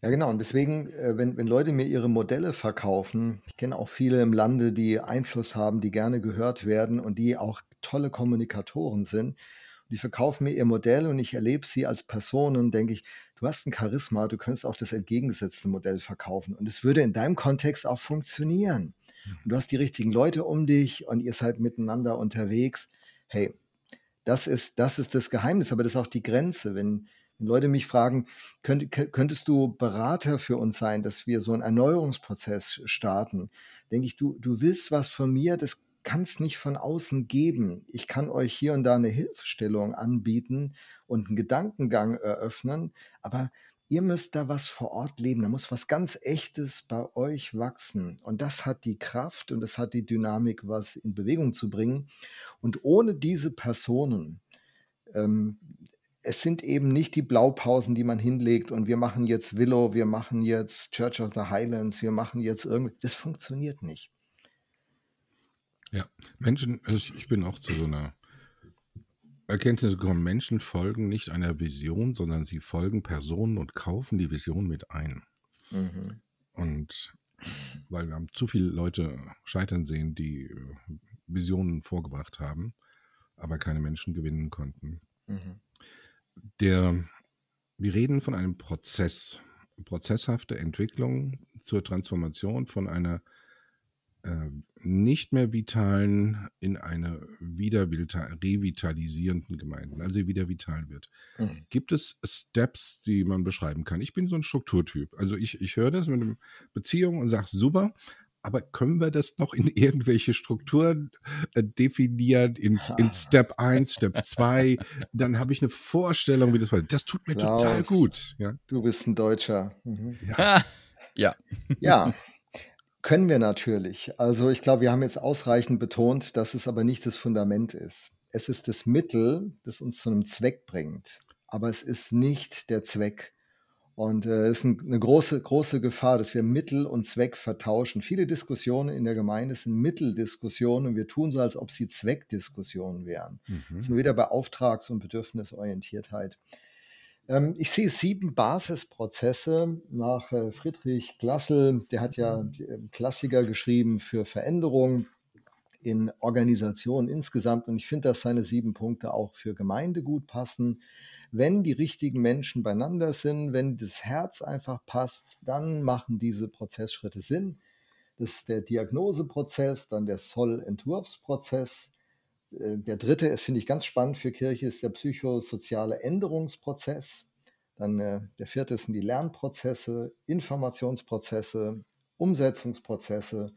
B: Ja, genau. Und deswegen, äh, wenn, wenn Leute mir ihre Modelle verkaufen, ich kenne auch viele im Lande, die Einfluss haben, die gerne gehört werden und die auch tolle Kommunikatoren sind. Und die verkaufen mir ihr Modell und ich erlebe sie als Person und denke ich, du hast ein Charisma, du könntest auch das entgegengesetzte Modell verkaufen. Und es würde in deinem Kontext auch funktionieren. Und du hast die richtigen Leute um dich und ihr seid miteinander unterwegs. Hey, das ist, das ist das Geheimnis, aber das ist auch die Grenze. Wenn, Leute mich fragen, könnt, könntest du Berater für uns sein, dass wir so einen Erneuerungsprozess starten? Denke ich, du, du willst was von mir, das kann es nicht von außen geben. Ich kann euch hier und da eine Hilfestellung anbieten und einen Gedankengang eröffnen, aber ihr müsst da was vor Ort leben. Da muss was ganz Echtes bei euch wachsen. Und das hat die Kraft und das hat die Dynamik, was in Bewegung zu bringen. Und ohne diese Personen ähm, es sind eben nicht die Blaupausen, die man hinlegt und wir machen jetzt Willow, wir machen jetzt Church of the Highlands, wir machen jetzt irgendwie. Das funktioniert nicht.
A: Ja, Menschen, ich, ich bin auch zu so einer Erkenntnis gekommen, Menschen folgen nicht einer Vision, sondern sie folgen Personen und kaufen die Vision mit ein. Mhm. Und weil wir haben zu viele Leute scheitern sehen, die äh, Visionen vorgebracht haben, aber keine Menschen gewinnen konnten. Mhm der, wir reden von einem Prozess, prozesshafte Entwicklung zur Transformation von einer äh, nicht mehr vitalen in eine wieder revitalisierenden Gemeinde, also sie wieder vital wird. Mhm. Gibt es Steps, die man beschreiben kann? Ich bin so ein Strukturtyp. Also ich, ich höre das mit einer Beziehung und sage, super, aber können wir das noch in irgendwelche Strukturen äh, definieren, in, in Step 1, Step 2? Dann habe ich eine Vorstellung, wie das war. Das tut mir Klaus, total gut. Ja?
B: Du bist ein Deutscher. Mhm.
C: Ja. (laughs) ja.
B: ja. Können wir natürlich. Also ich glaube, wir haben jetzt ausreichend betont, dass es aber nicht das Fundament ist. Es ist das Mittel, das uns zu einem Zweck bringt. Aber es ist nicht der Zweck. Und es äh, ist ein, eine große, große Gefahr, dass wir Mittel und Zweck vertauschen. Viele Diskussionen in der Gemeinde sind Mitteldiskussionen und wir tun so, als ob sie Zweckdiskussionen wären. Mhm. Das sind wir wieder bei Auftrags- und Bedürfnisorientiertheit. Ähm, ich sehe sieben Basisprozesse nach äh, Friedrich Glassel. Der hat ja äh, Klassiker geschrieben für Veränderung. in Organisationen insgesamt. Und ich finde, dass seine sieben Punkte auch für Gemeinde gut passen. Wenn die richtigen Menschen beieinander sind, wenn das Herz einfach passt, dann machen diese Prozessschritte Sinn. Das ist der Diagnoseprozess, dann der Soll-Entwurfsprozess. Äh, der dritte, finde ich ganz spannend für Kirche, ist der psychosoziale Änderungsprozess. Dann äh, der vierte sind die Lernprozesse, Informationsprozesse, Umsetzungsprozesse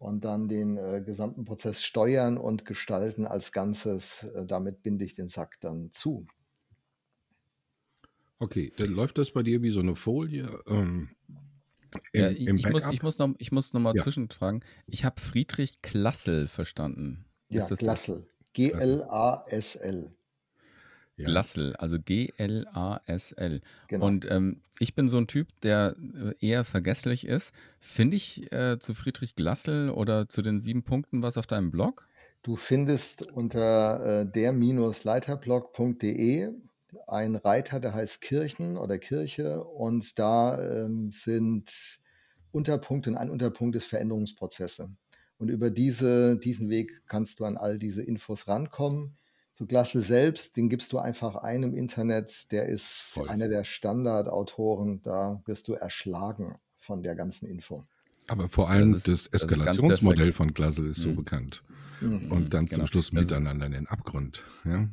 B: und dann den äh, gesamten Prozess steuern und gestalten als Ganzes. Damit binde ich den Sack dann zu.
A: Okay, dann läuft das bei dir wie so eine Folie. Ähm,
C: im, ja, ich, im ich, muss, ich, muss, noch, ich muss noch mal ja. zwischenfragen. Ich habe Friedrich Glassel verstanden.
B: Ja, Glassel. G-L-A-S-L.
C: Ja. Glassel, also G-L-A-S-L. Genau. Und ähm, ich bin so ein Typ, der äh, eher vergesslich ist. Finde ich äh, zu Friedrich Glassel oder zu den sieben Punkten was auf deinem Blog?
B: Du findest unter äh, der-leiterblog.de einen Reiter, der heißt Kirchen oder Kirche und da ähm, sind Unterpunkte und ein Unterpunkt ist Veränderungsprozesse. Und über diese, diesen Weg kannst du an all diese Infos rankommen. Zu Glassel selbst, den gibst du einfach ein im Internet. Der ist Voll. einer der Standardautoren. Da wirst du erschlagen von der ganzen Info.
A: Aber vor allem das, ist, das Eskalationsmodell von Glassel ist so mhm. bekannt. Mhm. Und dann genau. zum Schluss das miteinander in den Abgrund. Ja?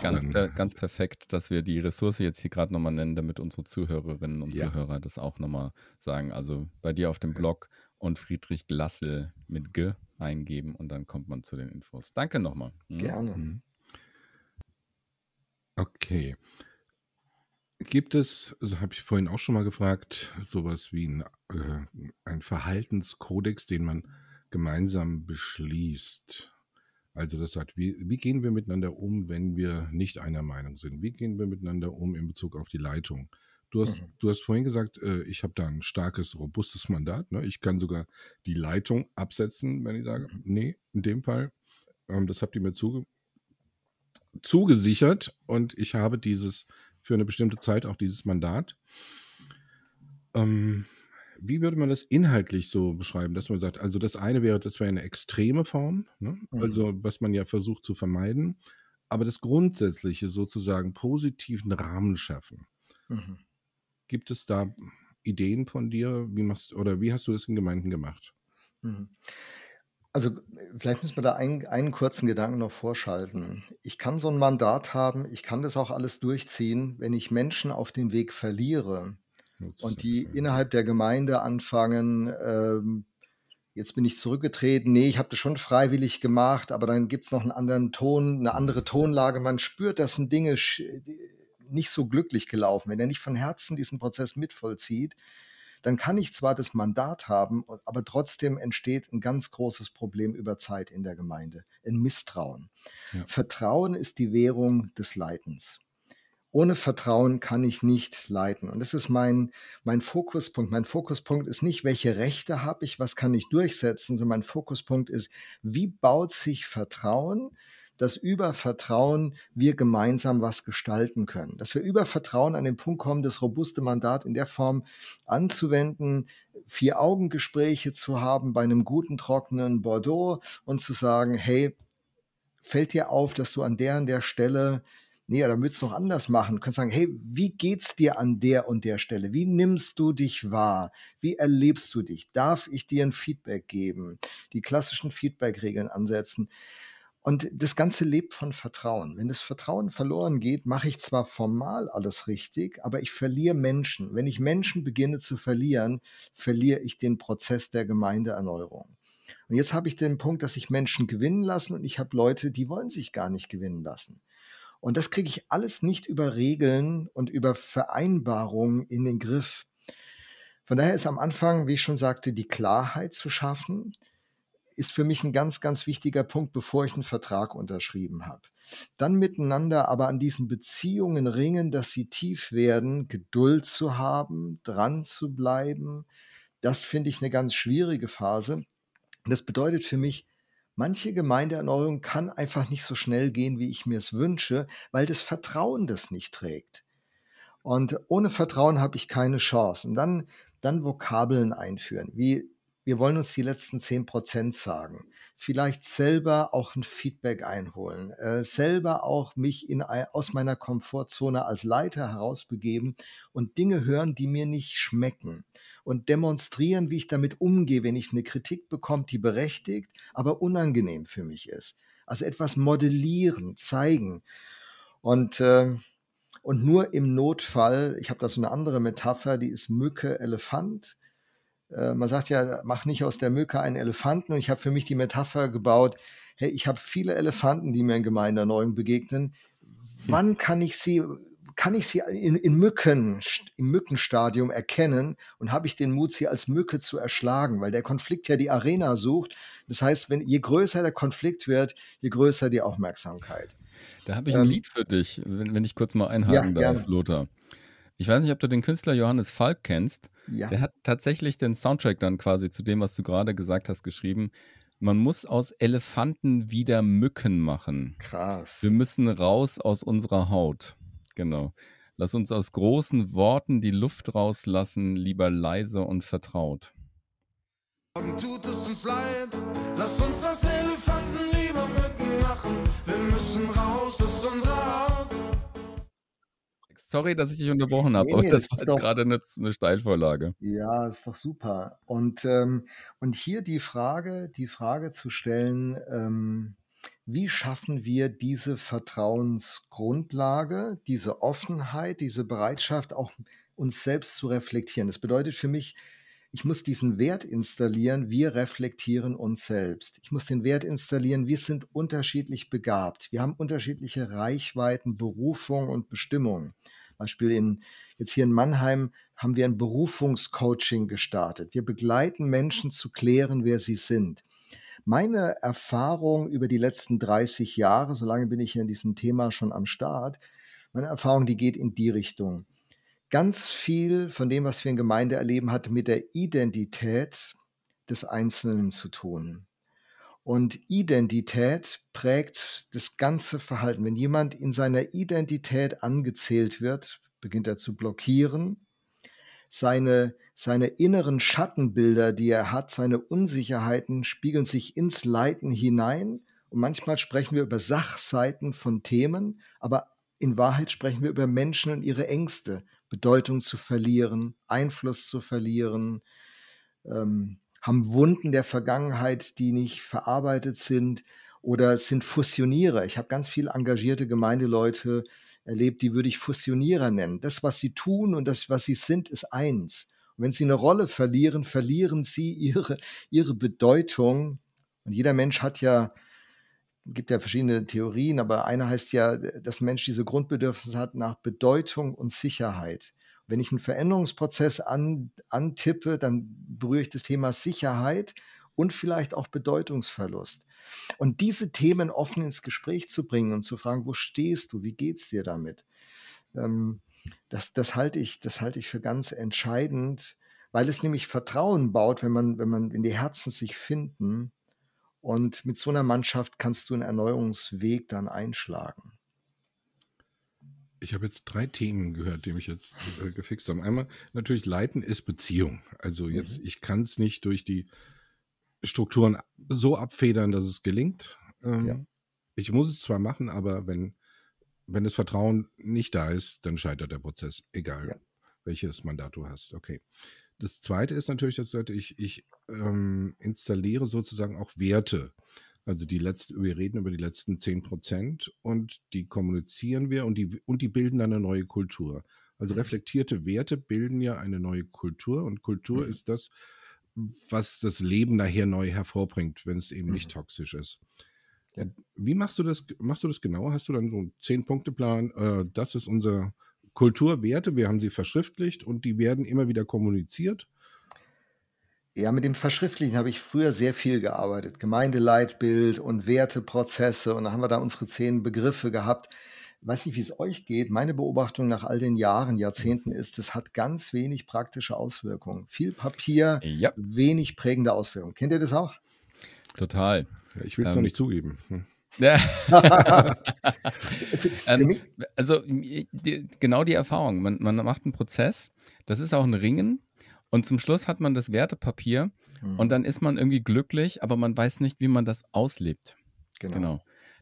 C: ganz, per, ganz perfekt, dass wir die Ressource jetzt hier gerade nochmal nennen, damit unsere Zuhörerinnen und ja. Zuhörer das auch nochmal sagen. Also bei dir auf dem Blog und Friedrich Glassel mit G eingeben und dann kommt man zu den Infos. Danke nochmal.
B: Mhm. Gerne. Mhm.
A: Okay. Gibt es, also habe ich vorhin auch schon mal gefragt, sowas wie ein, äh, ein Verhaltenskodex, den man gemeinsam beschließt? Also das sagt, wie, wie gehen wir miteinander um, wenn wir nicht einer Meinung sind? Wie gehen wir miteinander um in Bezug auf die Leitung? Du hast, mhm. du hast vorhin gesagt, äh, ich habe da ein starkes, robustes Mandat. Ne? Ich kann sogar die Leitung absetzen, wenn ich sage, mhm. nee, in dem Fall, ähm, das habt ihr mir zuge zugesichert und ich habe dieses für eine bestimmte Zeit auch dieses Mandat. Ähm, wie würde man das inhaltlich so beschreiben, dass man sagt, also das eine wäre, das wäre eine extreme Form, ne? mhm. also was man ja versucht zu vermeiden, aber das Grundsätzliche sozusagen positiven Rahmen schaffen. Mhm. Gibt es da Ideen von dir? Wie machst oder wie hast du das in Gemeinden gemacht? Mhm.
B: Also vielleicht müssen wir da einen, einen kurzen Gedanken noch vorschalten. Ich kann so ein Mandat haben, ich kann das auch alles durchziehen, wenn ich Menschen auf dem Weg verliere und die innerhalb der Gemeinde anfangen, ähm, jetzt bin ich zurückgetreten, nee, ich habe das schon freiwillig gemacht, aber dann gibt es noch einen anderen Ton, eine andere Tonlage. Man spürt, das sind Dinge nicht so glücklich gelaufen, wenn er nicht von Herzen diesen Prozess mitvollzieht, dann kann ich zwar das Mandat haben, aber trotzdem entsteht ein ganz großes Problem über Zeit in der Gemeinde, ein Misstrauen. Ja. Vertrauen ist die Währung des Leitens. Ohne Vertrauen kann ich nicht leiten. Und das ist mein, mein Fokuspunkt. Mein Fokuspunkt ist nicht, welche Rechte habe ich, was kann ich durchsetzen, sondern mein Fokuspunkt ist, wie baut sich Vertrauen dass über Vertrauen wir gemeinsam was gestalten können. Dass wir über Vertrauen an den Punkt kommen, das robuste Mandat in der Form anzuwenden, Vier-Augen-Gespräche zu haben bei einem guten, trockenen Bordeaux und zu sagen, hey, fällt dir auf, dass du an der und der Stelle nee, da willst du noch anders machen. Du kannst sagen, hey, wie geht's dir an der und der Stelle? Wie nimmst du dich wahr? Wie erlebst du dich? Darf ich dir ein Feedback geben? Die klassischen Feedback-Regeln ansetzen. Und das Ganze lebt von Vertrauen. Wenn das Vertrauen verloren geht, mache ich zwar formal alles richtig, aber ich verliere Menschen. Wenn ich Menschen beginne zu verlieren, verliere ich den Prozess der Gemeindeerneuerung. Und jetzt habe ich den Punkt, dass ich Menschen gewinnen lassen und ich habe Leute, die wollen sich gar nicht gewinnen lassen. Und das kriege ich alles nicht über Regeln und über Vereinbarungen in den Griff. Von daher ist am Anfang, wie ich schon sagte, die Klarheit zu schaffen, ist für mich ein ganz, ganz wichtiger Punkt, bevor ich einen Vertrag unterschrieben habe. Dann miteinander aber an diesen Beziehungen ringen, dass sie tief werden, Geduld zu haben, dran zu bleiben. Das finde ich eine ganz schwierige Phase. Das bedeutet für mich, manche Gemeindeerneuerung kann einfach nicht so schnell gehen, wie ich mir es wünsche, weil das Vertrauen das nicht trägt. Und ohne Vertrauen habe ich keine Chance. Und dann, dann Vokabeln einführen, wie wir wollen uns die letzten 10 Prozent sagen. Vielleicht selber auch ein Feedback einholen, äh, selber auch mich in, aus meiner Komfortzone als Leiter herausbegeben und Dinge hören, die mir nicht schmecken und demonstrieren, wie ich damit umgehe, wenn ich eine Kritik bekomme, die berechtigt, aber unangenehm für mich ist. Also etwas modellieren, zeigen. Und, äh, und nur im Notfall, ich habe da so eine andere Metapher, die ist Mücke, Elefant. Äh, man sagt ja, mach nicht aus der Mücke einen Elefanten. Und ich habe für mich die Metapher gebaut, hey, ich habe viele Elefanten, die mir in Gemeindeerneuerung begegnen. Wann kann ich sie kann ich sie in, in Mücken, im Mückenstadium erkennen und habe ich den Mut, sie als Mücke zu erschlagen, weil der Konflikt ja die Arena sucht. Das heißt, wenn, je größer der Konflikt wird, je größer die Aufmerksamkeit.
C: Da habe ich ein ähm, Lied für dich, wenn, wenn ich kurz mal einhaken ja, darf, Lothar. Ich weiß nicht, ob du den Künstler Johannes Falk kennst. Ja. Der hat tatsächlich den Soundtrack dann quasi zu dem, was du gerade gesagt hast, geschrieben. Man muss aus Elefanten wieder Mücken machen.
B: Krass.
C: Wir müssen raus aus unserer Haut. Genau. Lass uns aus großen Worten die Luft rauslassen, lieber leise und vertraut. Tut es uns leid, lass uns aus Sorry, dass ich dich unterbrochen habe, nee, aber das, das war jetzt gerade eine, eine, Steilvorlage.
B: Ja, ist doch super. Und, ähm, und hier die Frage, die Frage zu stellen, ähm, wie schaffen wir diese Vertrauensgrundlage, diese Offenheit, diese Bereitschaft, auch uns selbst zu reflektieren? Das bedeutet für mich, ich muss diesen Wert installieren, wir reflektieren uns selbst. Ich muss den Wert installieren, wir sind unterschiedlich begabt. Wir haben unterschiedliche Reichweiten, Berufung und Bestimmung. Beispiel in, jetzt hier in Mannheim haben wir ein Berufungscoaching gestartet. Wir begleiten Menschen zu klären, wer sie sind. Meine Erfahrung über die letzten 30 Jahre, so lange bin ich in diesem Thema schon am Start, meine Erfahrung, die geht in die Richtung. Ganz viel von dem, was wir in Gemeinde erleben, hat mit der Identität des Einzelnen zu tun. Und Identität prägt das ganze Verhalten. Wenn jemand in seiner Identität angezählt wird, beginnt er zu blockieren, seine, seine inneren Schattenbilder, die er hat, seine Unsicherheiten spiegeln sich ins Leiten hinein. Und manchmal sprechen wir über Sachseiten von Themen, aber in Wahrheit sprechen wir über Menschen und ihre Ängste, Bedeutung zu verlieren, Einfluss zu verlieren, ähm, haben Wunden der Vergangenheit, die nicht verarbeitet sind oder sind Fusionierer. Ich habe ganz viele engagierte Gemeindeleute, erlebt, die würde ich Fusionierer nennen. Das, was sie tun und das, was sie sind, ist eins. Und wenn sie eine Rolle verlieren, verlieren sie ihre, ihre Bedeutung. Und jeder Mensch hat ja, gibt ja verschiedene Theorien, aber eine heißt ja, dass ein Mensch diese Grundbedürfnisse hat nach Bedeutung und Sicherheit. Wenn ich einen Veränderungsprozess an, antippe, dann berühre ich das Thema Sicherheit und vielleicht auch Bedeutungsverlust. Und diese Themen offen ins Gespräch zu bringen und zu fragen, wo stehst du, wie geht es dir damit? Ähm, das, das, halte ich, das halte ich für ganz entscheidend, weil es nämlich Vertrauen baut, wenn man, wenn man, wenn die Herzen sich finden. Und mit so einer Mannschaft kannst du einen Erneuerungsweg dann einschlagen.
A: Ich habe jetzt drei Themen gehört, die mich jetzt äh, gefixt haben. Einmal natürlich Leiten ist Beziehung. Also jetzt, mhm. ich kann es nicht durch die Strukturen so abfedern, dass es gelingt. Ähm, ja. Ich muss es zwar machen, aber wenn, wenn das Vertrauen nicht da ist, dann scheitert der Prozess, egal ja. welches Mandat du hast. Okay. Das zweite ist natürlich, dass ich, ich ähm, installiere sozusagen auch Werte. Also die letzte, wir reden über die letzten 10 Prozent und die kommunizieren wir und die, und die bilden dann eine neue Kultur. Also mhm. reflektierte Werte bilden ja eine neue Kultur und Kultur mhm. ist das, was das Leben nachher neu hervorbringt, wenn es eben mhm. nicht toxisch ist. Ja. Wie machst du das? Machst du das genau? Hast du dann so einen Zehn-Punkte-Plan? Äh, das ist unser Kulturwerte. Wir haben sie verschriftlicht und die werden immer wieder kommuniziert.
B: Ja, mit dem Verschriftlichen habe ich früher sehr viel gearbeitet. Gemeindeleitbild und Werteprozesse. Und da haben wir da unsere zehn Begriffe gehabt weiß nicht, wie es euch geht. Meine Beobachtung nach all den Jahren, Jahrzehnten ist, es hat ganz wenig praktische Auswirkungen. Viel Papier, ja. wenig prägende Auswirkungen. Kennt ihr das auch?
C: Total.
A: Ja, ich will es ähm, noch nicht zugeben. Hm.
C: Ja. (laughs) ähm, also die, genau die Erfahrung. Man, man macht einen Prozess, das ist auch ein Ringen und zum Schluss hat man das Wertepapier mhm. und dann ist man irgendwie glücklich, aber man weiß nicht, wie man das auslebt. Genau. genau.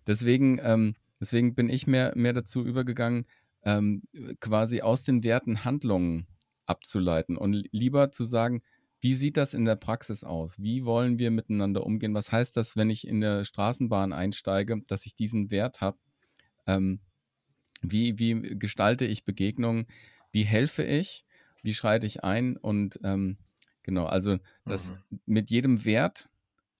C: Deswegen, ähm, deswegen bin ich mehr, mehr dazu übergegangen, ähm, quasi aus den Werten Handlungen abzuleiten und lieber zu sagen, wie sieht das in der Praxis aus? Wie wollen wir miteinander umgehen? Was heißt das, wenn ich in der Straßenbahn einsteige, dass ich diesen Wert habe? Ähm, wie, wie gestalte ich Begegnungen? Wie helfe ich? Wie schreite ich ein? Und ähm, genau, also dass mhm. mit jedem Wert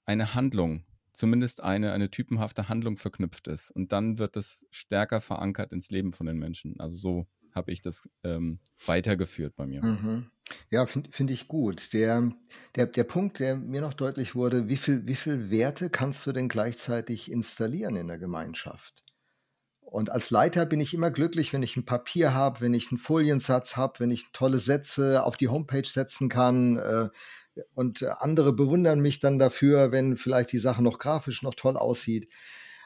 C: eine Handlung, zumindest eine, eine typenhafte Handlung verknüpft ist. Und dann wird es stärker verankert ins Leben von den Menschen. Also so habe ich das ähm, weitergeführt bei mir.
B: Mhm. Ja, finde find ich gut. Der, der, der Punkt, der mir noch deutlich wurde, wie viel, wie viel Werte kannst du denn gleichzeitig installieren in der Gemeinschaft? Und als Leiter bin ich immer glücklich, wenn ich ein Papier habe, wenn ich einen Foliensatz habe, wenn ich tolle Sätze auf die Homepage setzen kann. Äh, und andere bewundern mich dann dafür, wenn vielleicht die Sache noch grafisch noch toll aussieht.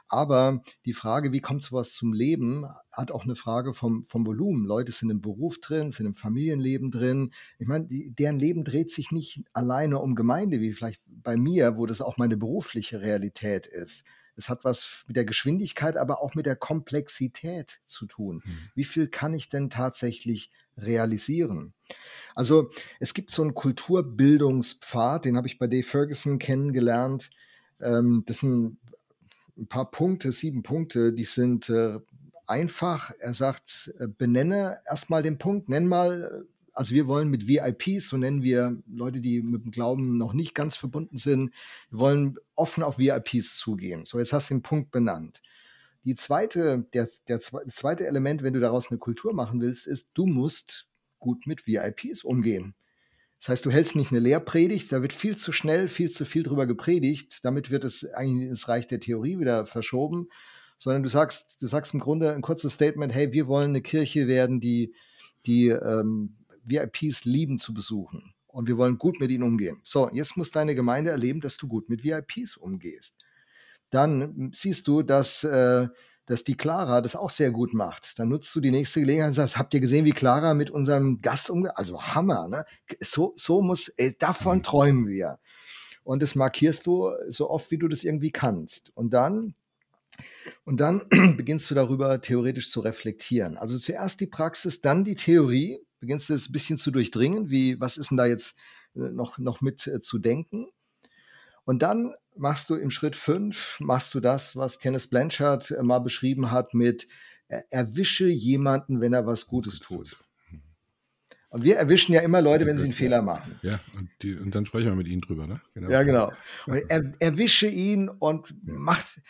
B: Aber die Frage, wie kommt sowas zum Leben, hat auch eine Frage vom, vom Volumen. Leute sind im Beruf drin, sind im Familienleben drin. Ich meine, die, deren Leben dreht sich nicht alleine um Gemeinde, wie vielleicht bei mir, wo das auch meine berufliche Realität ist. Es hat was mit der Geschwindigkeit, aber auch mit der Komplexität zu tun. Hm. Wie viel kann ich denn tatsächlich realisieren? Also es gibt so einen Kulturbildungspfad, den habe ich bei Dave Ferguson kennengelernt. Ähm, das sind ein paar Punkte, sieben Punkte, die sind äh, einfach. Er sagt, äh, benenne erstmal den Punkt, nenn mal, also wir wollen mit VIPs, so nennen wir Leute, die mit dem Glauben noch nicht ganz verbunden sind, wir wollen offen auf VIPs zugehen. So, jetzt hast du den Punkt benannt. Die zweite, der, der das zweite Element, wenn du daraus eine Kultur machen willst, ist, du musst gut mit VIPs umgehen. Das heißt, du hältst nicht eine Lehrpredigt, da wird viel zu schnell, viel zu viel drüber gepredigt. Damit wird es eigentlich ins Reich der Theorie wieder verschoben, sondern du sagst, du sagst im Grunde ein kurzes Statement: Hey, wir wollen eine Kirche werden, die die ähm, VIPs lieben zu besuchen und wir wollen gut mit ihnen umgehen. So, jetzt muss deine Gemeinde erleben, dass du gut mit VIPs umgehst. Dann siehst du, dass äh, dass die Clara das auch sehr gut macht. Dann nutzt du die nächste Gelegenheit und sagst, habt ihr gesehen, wie Clara mit unserem Gast umgeht? Also Hammer, ne? So, so muss, ey, davon mhm. träumen wir. Und das markierst du so oft, wie du das irgendwie kannst. Und dann, und dann (clears throat) beginnst du darüber theoretisch zu reflektieren. Also zuerst die Praxis, dann die Theorie, beginnst du das ein bisschen zu durchdringen, wie, was ist denn da jetzt äh, noch, noch mit äh, zu denken? Und dann machst du im Schritt fünf, machst du das, was Kenneth Blanchard äh, mal beschrieben hat mit erwische jemanden, wenn er was Gutes tut. Und wir erwischen ja immer Leute, wenn sie einen Fehler machen.
A: Ja, und, die, und dann sprechen wir mit ihnen drüber, ne?
B: Genau. Ja, genau. Und er, erwische ihn und ja. macht,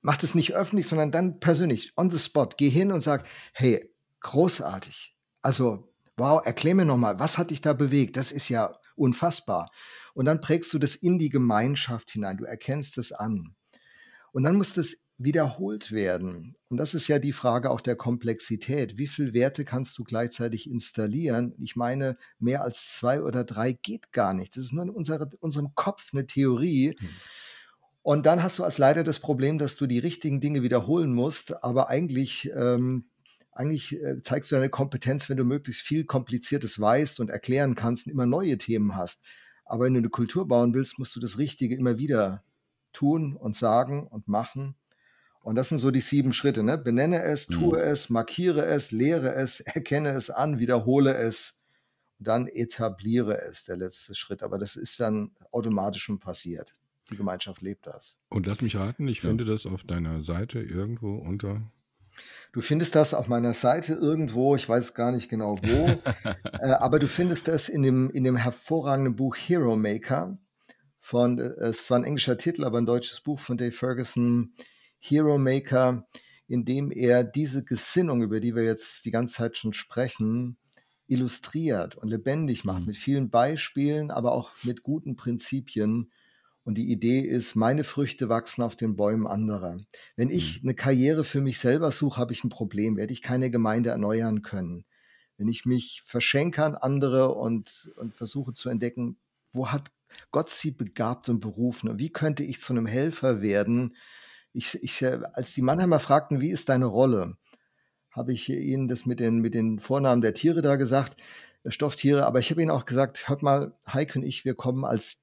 B: macht es nicht öffentlich, sondern dann persönlich, on the spot. Geh hin und sag, hey, großartig. Also, wow, erklär mir nochmal, was hat dich da bewegt? Das ist ja unfassbar. Und dann prägst du das in die Gemeinschaft hinein. Du erkennst es an. Und dann muss das wiederholt werden. Und das ist ja die Frage auch der Komplexität. Wie viele Werte kannst du gleichzeitig installieren? Ich meine, mehr als zwei oder drei geht gar nicht. Das ist nur in unserer, unserem Kopf eine Theorie. Hm. Und dann hast du als Leiter das Problem, dass du die richtigen Dinge wiederholen musst, aber eigentlich, ähm, eigentlich äh, zeigst du deine Kompetenz, wenn du möglichst viel Kompliziertes weißt und erklären kannst und immer neue Themen hast. Aber wenn du eine Kultur bauen willst, musst du das Richtige immer wieder tun und sagen und machen. Und das sind so die sieben Schritte. Ne? Benenne es, tue mhm. es, markiere es, lehre es, (laughs) erkenne es an, wiederhole es, dann etabliere es, der letzte Schritt. Aber das ist dann automatisch schon passiert. Die Gemeinschaft lebt das.
A: Und lass mich raten, ich ja. finde das auf deiner Seite irgendwo unter
B: Du findest das auf meiner Seite irgendwo, ich weiß gar nicht genau wo, (laughs) äh, aber du findest das in dem, in dem hervorragenden Buch Hero Maker von, äh, es ist zwar ein englischer Titel, aber ein deutsches Buch von Dave Ferguson, Hero Maker, in dem er diese Gesinnung, über die wir jetzt die ganze Zeit schon sprechen, illustriert und lebendig macht, mhm. mit vielen Beispielen, aber auch mit guten Prinzipien und die Idee ist, meine Früchte wachsen auf den Bäumen anderer. Wenn ich mhm. eine Karriere für mich selber suche, habe ich ein Problem, werde ich keine Gemeinde erneuern können. Wenn ich mich verschenke an andere und, und versuche zu entdecken, wo hat Gott sie begabt und berufen und wie könnte ich zu einem Helfer werden? Ich, ich, als die Mannheimer fragten, wie ist deine Rolle, habe ich ihnen das mit den, mit den Vornamen der Tiere da gesagt, Stofftiere, aber ich habe ihnen auch gesagt, hört mal, Heike und ich, wir kommen als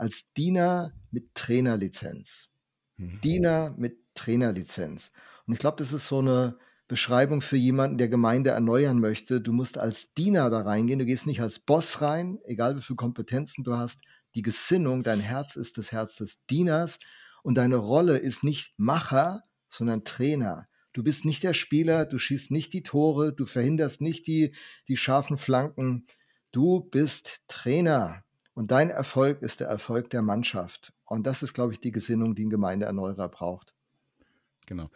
B: als Diener mit Trainerlizenz. Mhm. Diener mit Trainerlizenz. Und ich glaube, das ist so eine Beschreibung für jemanden, der Gemeinde erneuern möchte. Du musst als Diener da reingehen. Du gehst nicht als Boss rein, egal wie viele Kompetenzen du hast. Die Gesinnung, dein Herz ist das Herz des Dieners und deine Rolle ist nicht Macher, sondern Trainer. Du bist nicht der Spieler, du schießt nicht die Tore, du verhinderst nicht die, die scharfen Flanken. Du bist Trainer und dein Erfolg ist der Erfolg der Mannschaft. Und das ist, glaube ich, die Gesinnung, die ein Gemeindeerneuerer braucht.
C: Genau.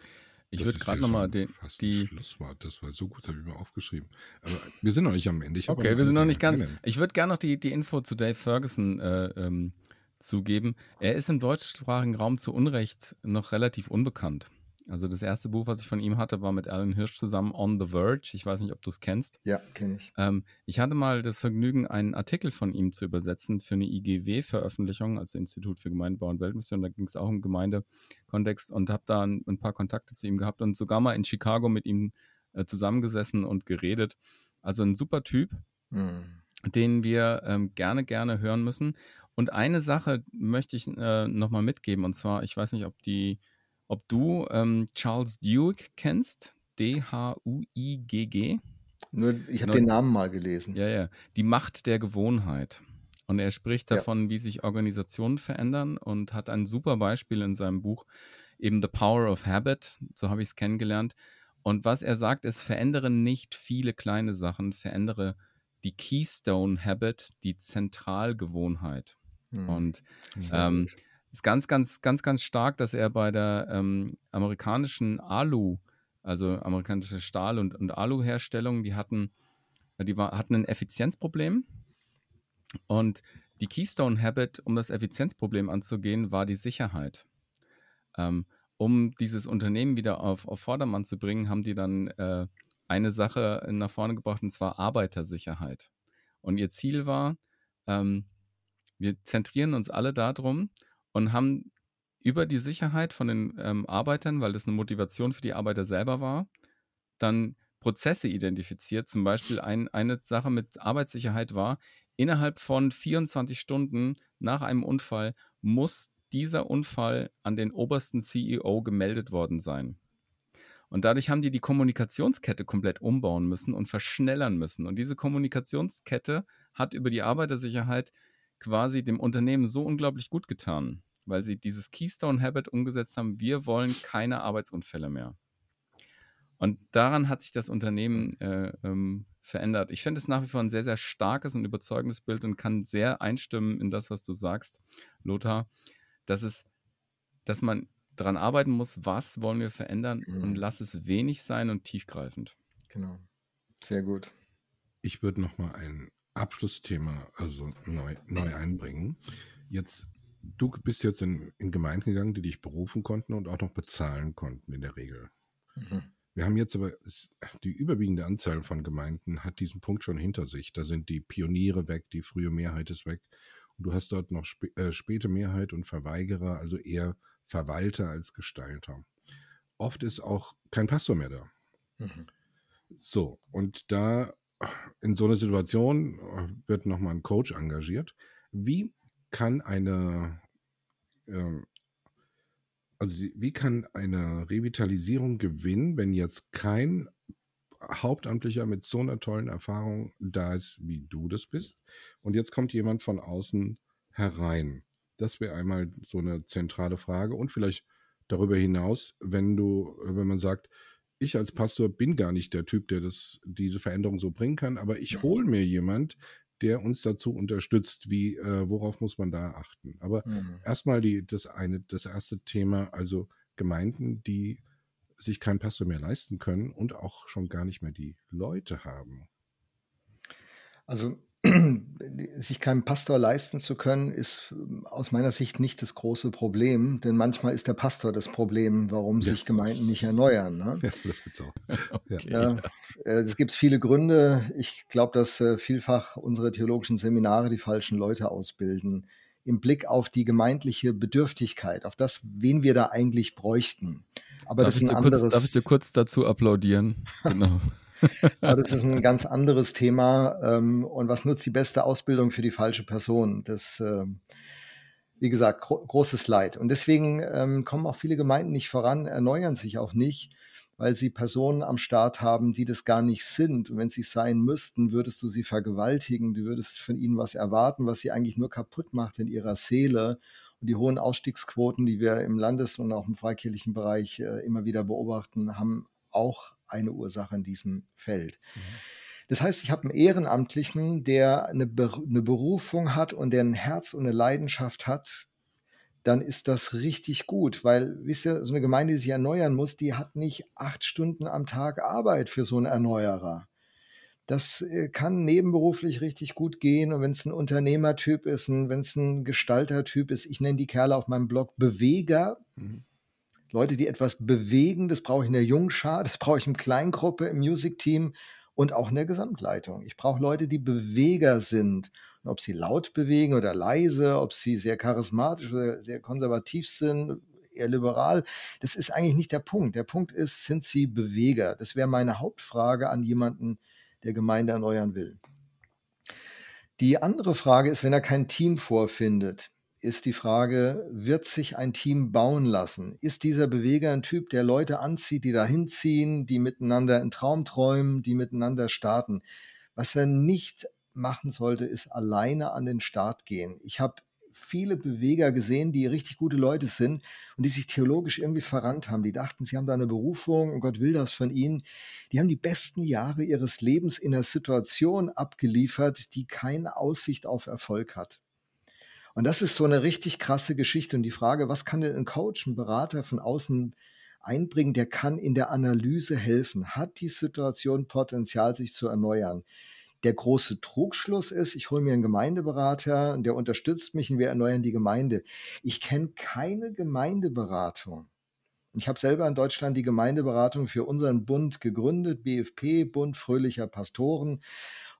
C: Ich würde gerade nochmal den. Die
A: Schlusswort, das war so gut, habe ich mir aufgeschrieben. Aber wir sind noch nicht am Ende.
C: okay, wir sind noch nicht ganz. Ich würde gerne noch die, die Info zu Dave Ferguson äh, ähm, zugeben. Er ist im deutschsprachigen Raum zu Unrecht noch relativ unbekannt. Also das erste Buch, was ich von ihm hatte, war mit Alan Hirsch zusammen On the Verge. Ich weiß nicht, ob du es kennst.
B: Ja, kenne ich.
C: Ähm, ich hatte mal das Vergnügen, einen Artikel von ihm zu übersetzen für eine IGW-Veröffentlichung, also Institut für Gemeindebau und Weltmission. Da ging es auch um Gemeindekontext und habe da ein, ein, paar Kontakte zu ihm gehabt und sogar mal in Chicago mit ihm äh, zusammengesessen und geredet. Also ein super Typ, mhm. den wir ähm, gerne, gerne hören müssen. Und eine Sache möchte ich äh, nochmal mitgeben, und zwar, ich weiß nicht, ob die ob du ähm, Charles Duke kennst. D-H-U-I-G-G.
B: Nur, ich habe den Namen mal gelesen.
C: Ja, ja. Die Macht der Gewohnheit. Und er spricht davon, ja. wie sich Organisationen verändern und hat ein super Beispiel in seinem Buch, eben The Power of Habit, so habe ich es kennengelernt. Und was er sagt, ist, verändere nicht viele kleine Sachen, verändere die Keystone Habit, die Zentralgewohnheit. Hm. Und ähm, ist ganz, ganz, ganz, ganz stark, dass er bei der ähm, amerikanischen Alu, also amerikanische Stahl- und, und Alu-Herstellung, die hatten, die war, hatten ein Effizienzproblem. Und die Keystone Habit, um das Effizienzproblem anzugehen, war die Sicherheit. Ähm, um dieses Unternehmen wieder auf, auf Vordermann zu bringen, haben die dann äh, eine Sache nach vorne gebracht, und zwar Arbeitersicherheit. Und ihr Ziel war, ähm, wir zentrieren uns alle darum, und haben über die Sicherheit von den ähm, Arbeitern, weil das eine Motivation für die Arbeiter selber war, dann Prozesse identifiziert. Zum Beispiel ein, eine Sache mit Arbeitssicherheit war, innerhalb von 24 Stunden nach einem Unfall muss dieser Unfall an den obersten CEO gemeldet worden sein. Und dadurch haben die die Kommunikationskette komplett umbauen müssen und verschnellern müssen. Und diese Kommunikationskette hat über die Arbeitersicherheit quasi dem Unternehmen so unglaublich gut getan, weil sie dieses Keystone Habit umgesetzt haben, wir wollen keine Arbeitsunfälle mehr. Und daran hat sich das Unternehmen äh, ähm, verändert. Ich finde es nach wie vor ein sehr, sehr starkes und überzeugendes Bild und kann sehr einstimmen in das, was du sagst, Lothar, dass es, dass man daran arbeiten muss, was wollen wir verändern mhm. und lass es wenig sein und tiefgreifend.
B: Genau. Sehr gut.
A: Ich würde noch mal ein Abschlussthema also neu, neu einbringen. Jetzt du bist jetzt in, in Gemeinden gegangen, die dich berufen konnten und auch noch bezahlen konnten in der Regel. Mhm. Wir haben jetzt aber, die überwiegende Anzahl von Gemeinden hat diesen Punkt schon hinter sich. Da sind die Pioniere weg, die frühe Mehrheit ist weg. Und du hast dort noch spä äh, späte Mehrheit und Verweigerer, also eher Verwalter als Gestalter. Oft ist auch kein Pastor mehr da. Mhm. So, und da in so einer Situation äh, wird nochmal ein Coach engagiert. Wie kann eine, äh, also wie kann eine Revitalisierung gewinnen, wenn jetzt kein Hauptamtlicher mit so einer tollen Erfahrung da ist, wie du das bist, und jetzt kommt jemand von außen herein? Das wäre einmal so eine zentrale Frage und vielleicht darüber hinaus, wenn du, wenn man sagt, ich als Pastor bin gar nicht der Typ, der das, diese Veränderung so bringen kann, aber ich hole mir jemand, der uns dazu unterstützt. Wie, äh, worauf muss man da achten? Aber mhm. erstmal die, das eine, das erste Thema, also Gemeinden, die sich keinen Pastor mehr leisten können und auch schon gar nicht mehr die Leute haben.
B: Also sich keinen Pastor leisten zu können, ist ähm, aus meiner Sicht nicht das große Problem, denn manchmal ist der Pastor das Problem, warum ja. sich Gemeinden nicht erneuern. Ne? Ja, das gibt's auch. (laughs) okay. ja, äh, es gibt viele Gründe. Ich glaube, dass äh, vielfach unsere theologischen Seminare die falschen Leute ausbilden im Blick auf die gemeindliche Bedürftigkeit, auf das, wen wir da eigentlich bräuchten.
C: Aber darf das ist ein anderes. Kurz, darf ich dir kurz dazu applaudieren? (laughs) Genau.
B: Aber das ist ein ganz anderes Thema. Ähm, und was nutzt die beste Ausbildung für die falsche Person? Das, ähm, wie gesagt, gro großes Leid. Und deswegen ähm, kommen auch viele Gemeinden nicht voran, erneuern sich auch nicht, weil sie Personen am Start haben, die das gar nicht sind. Und wenn sie sein müssten, würdest du sie vergewaltigen, du würdest von ihnen was erwarten, was sie eigentlich nur kaputt macht in ihrer Seele. Und die hohen Ausstiegsquoten, die wir im Landes- und auch im freikirchlichen Bereich äh, immer wieder beobachten, haben auch eine Ursache in diesem Feld. Mhm. Das heißt, ich habe einen Ehrenamtlichen, der eine, eine Berufung hat und der ein Herz und eine Leidenschaft hat, dann ist das richtig gut, weil, wisst ihr, so eine Gemeinde, die sich erneuern muss, die hat nicht acht Stunden am Tag Arbeit für so einen Erneuerer. Das äh, kann nebenberuflich richtig gut gehen und wenn es ein Unternehmertyp ist, wenn es ein Gestaltertyp ist, ich nenne die Kerle auf meinem Blog Beweger. Mhm. Leute, die etwas bewegen, das brauche ich in der Jungschar, das brauche ich in Kleingruppe, im Music-Team und auch in der Gesamtleitung. Ich brauche Leute, die Beweger sind. Und ob sie laut bewegen oder leise, ob sie sehr charismatisch oder sehr konservativ sind, eher liberal, das ist eigentlich nicht der Punkt. Der Punkt ist, sind sie Beweger? Das wäre meine Hauptfrage an jemanden, der Gemeinde erneuern will. Die andere Frage ist, wenn er kein Team vorfindet, ist die Frage, wird sich ein Team bauen lassen? Ist dieser Beweger ein Typ, der Leute anzieht, die dahin ziehen, die miteinander in Traum träumen, die miteinander starten? Was er nicht machen sollte, ist alleine an den Start gehen. Ich habe viele Beweger gesehen, die richtig gute Leute sind und die sich theologisch irgendwie verrannt haben. Die dachten, sie haben da eine Berufung und Gott will das von ihnen. Die haben die besten Jahre ihres Lebens in einer Situation abgeliefert, die keine Aussicht auf Erfolg hat. Und das ist so eine richtig krasse Geschichte. Und die Frage, was kann denn ein Coach, ein Berater von außen einbringen, der kann in der Analyse helfen? Hat die Situation Potenzial, sich zu erneuern? Der große Trugschluss ist, ich hole mir einen Gemeindeberater, der unterstützt mich und wir erneuern die Gemeinde. Ich kenne keine Gemeindeberatung. Ich habe selber in Deutschland die Gemeindeberatung für unseren Bund gegründet, BFP, Bund fröhlicher Pastoren.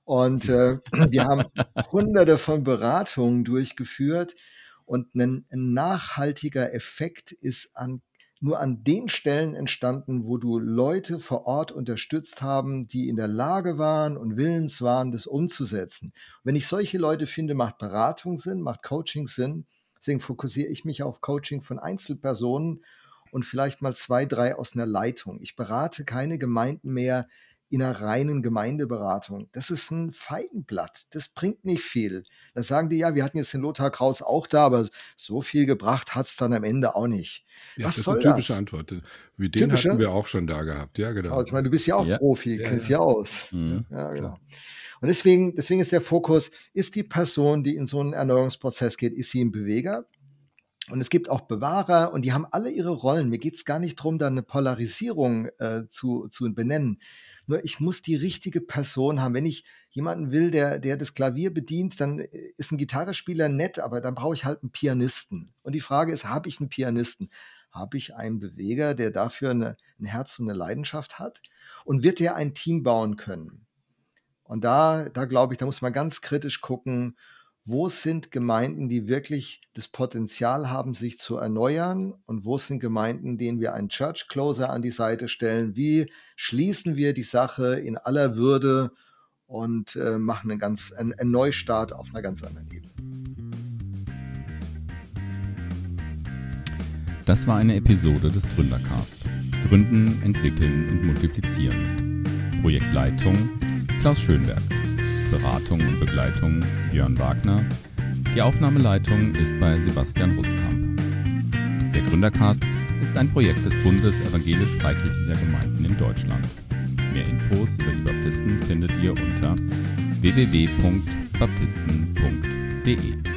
B: Und äh, wir haben hunderte von Beratungen durchgeführt. Und ein, nachhaltiger Effekt ist an, nur an den Stellen entstanden, wo du Leute vor Ort unterstützt haben, die in der Lage waren und willens waren, das umzusetzen. Und wenn ich solche Leute finde, macht Beratung Sinn, macht Coaching Sinn. Deswegen fokussiere ich mich auf Coaching von Einzelpersonen und vielleicht mal zwei, drei aus einer Leitung. Ich berate keine Gemeinden mehr, in einer reinen Gemeindeberatung. Das ist ein Feigenblatt. Das bringt nicht viel. Da sagen die, ja, wir hatten jetzt den Lothar Kraus auch da, aber so viel gebracht hat es dann am Ende auch nicht.
A: Ja, Was das ist eine typische das? Antwort. Wie den typische? hatten wir auch schon da gehabt. Ja, genau.
B: Ich meine, du bist ja auch ja. Profi, ja, kennst ja, aus. Mhm. Ja, genau. Und deswegen, deswegen ist der Fokus, ist die Person, die in so einen Erneuerungsprozess geht, ist sie ein Beweger? Und es gibt auch Bewahrer und die haben alle ihre Rollen. Mir geht es gar nicht darum, da eine Polarisierung äh, zu, zu benennen. Nur ich muss die richtige Person haben. Wenn ich jemanden will, der, der das Klavier bedient, dann äh, ist ein Gitarrespieler nett, aber dann brauche ich halt einen Pianisten. Und die Frage ist, habe ich einen Pianisten? Habe ich einen Beweger, der dafür eine, ein Herz und eine Leidenschaft hat? Und wird der ein Team bauen können? Und da, da glaube ich, da muss man ganz kritisch gucken, wo sind Gemeinden, die wirklich das Potenzial haben, sich zu erneuern und wo sind Gemeinden, denen wir einen Church Closer an die Seite stellen? Wie schließen wir die Sache in aller Würde und äh, machen einen, ganz, einen, einen Neustart auf einer ganz anderen Ebene?
C: Das war eine Episode des Gründercast. Gründen, entwickeln und multiplizieren. Projektleitung Klaus Schönberg. Beratung und Begleitung Björn Wagner. Die Aufnahmeleitung ist bei Sebastian Ruskamp. Der Gründercast ist ein Projekt des Bundes evangelisch-freikirchlicher Gemeinden in Deutschland. Mehr Infos über die Baptisten findet ihr unter www.baptisten.de.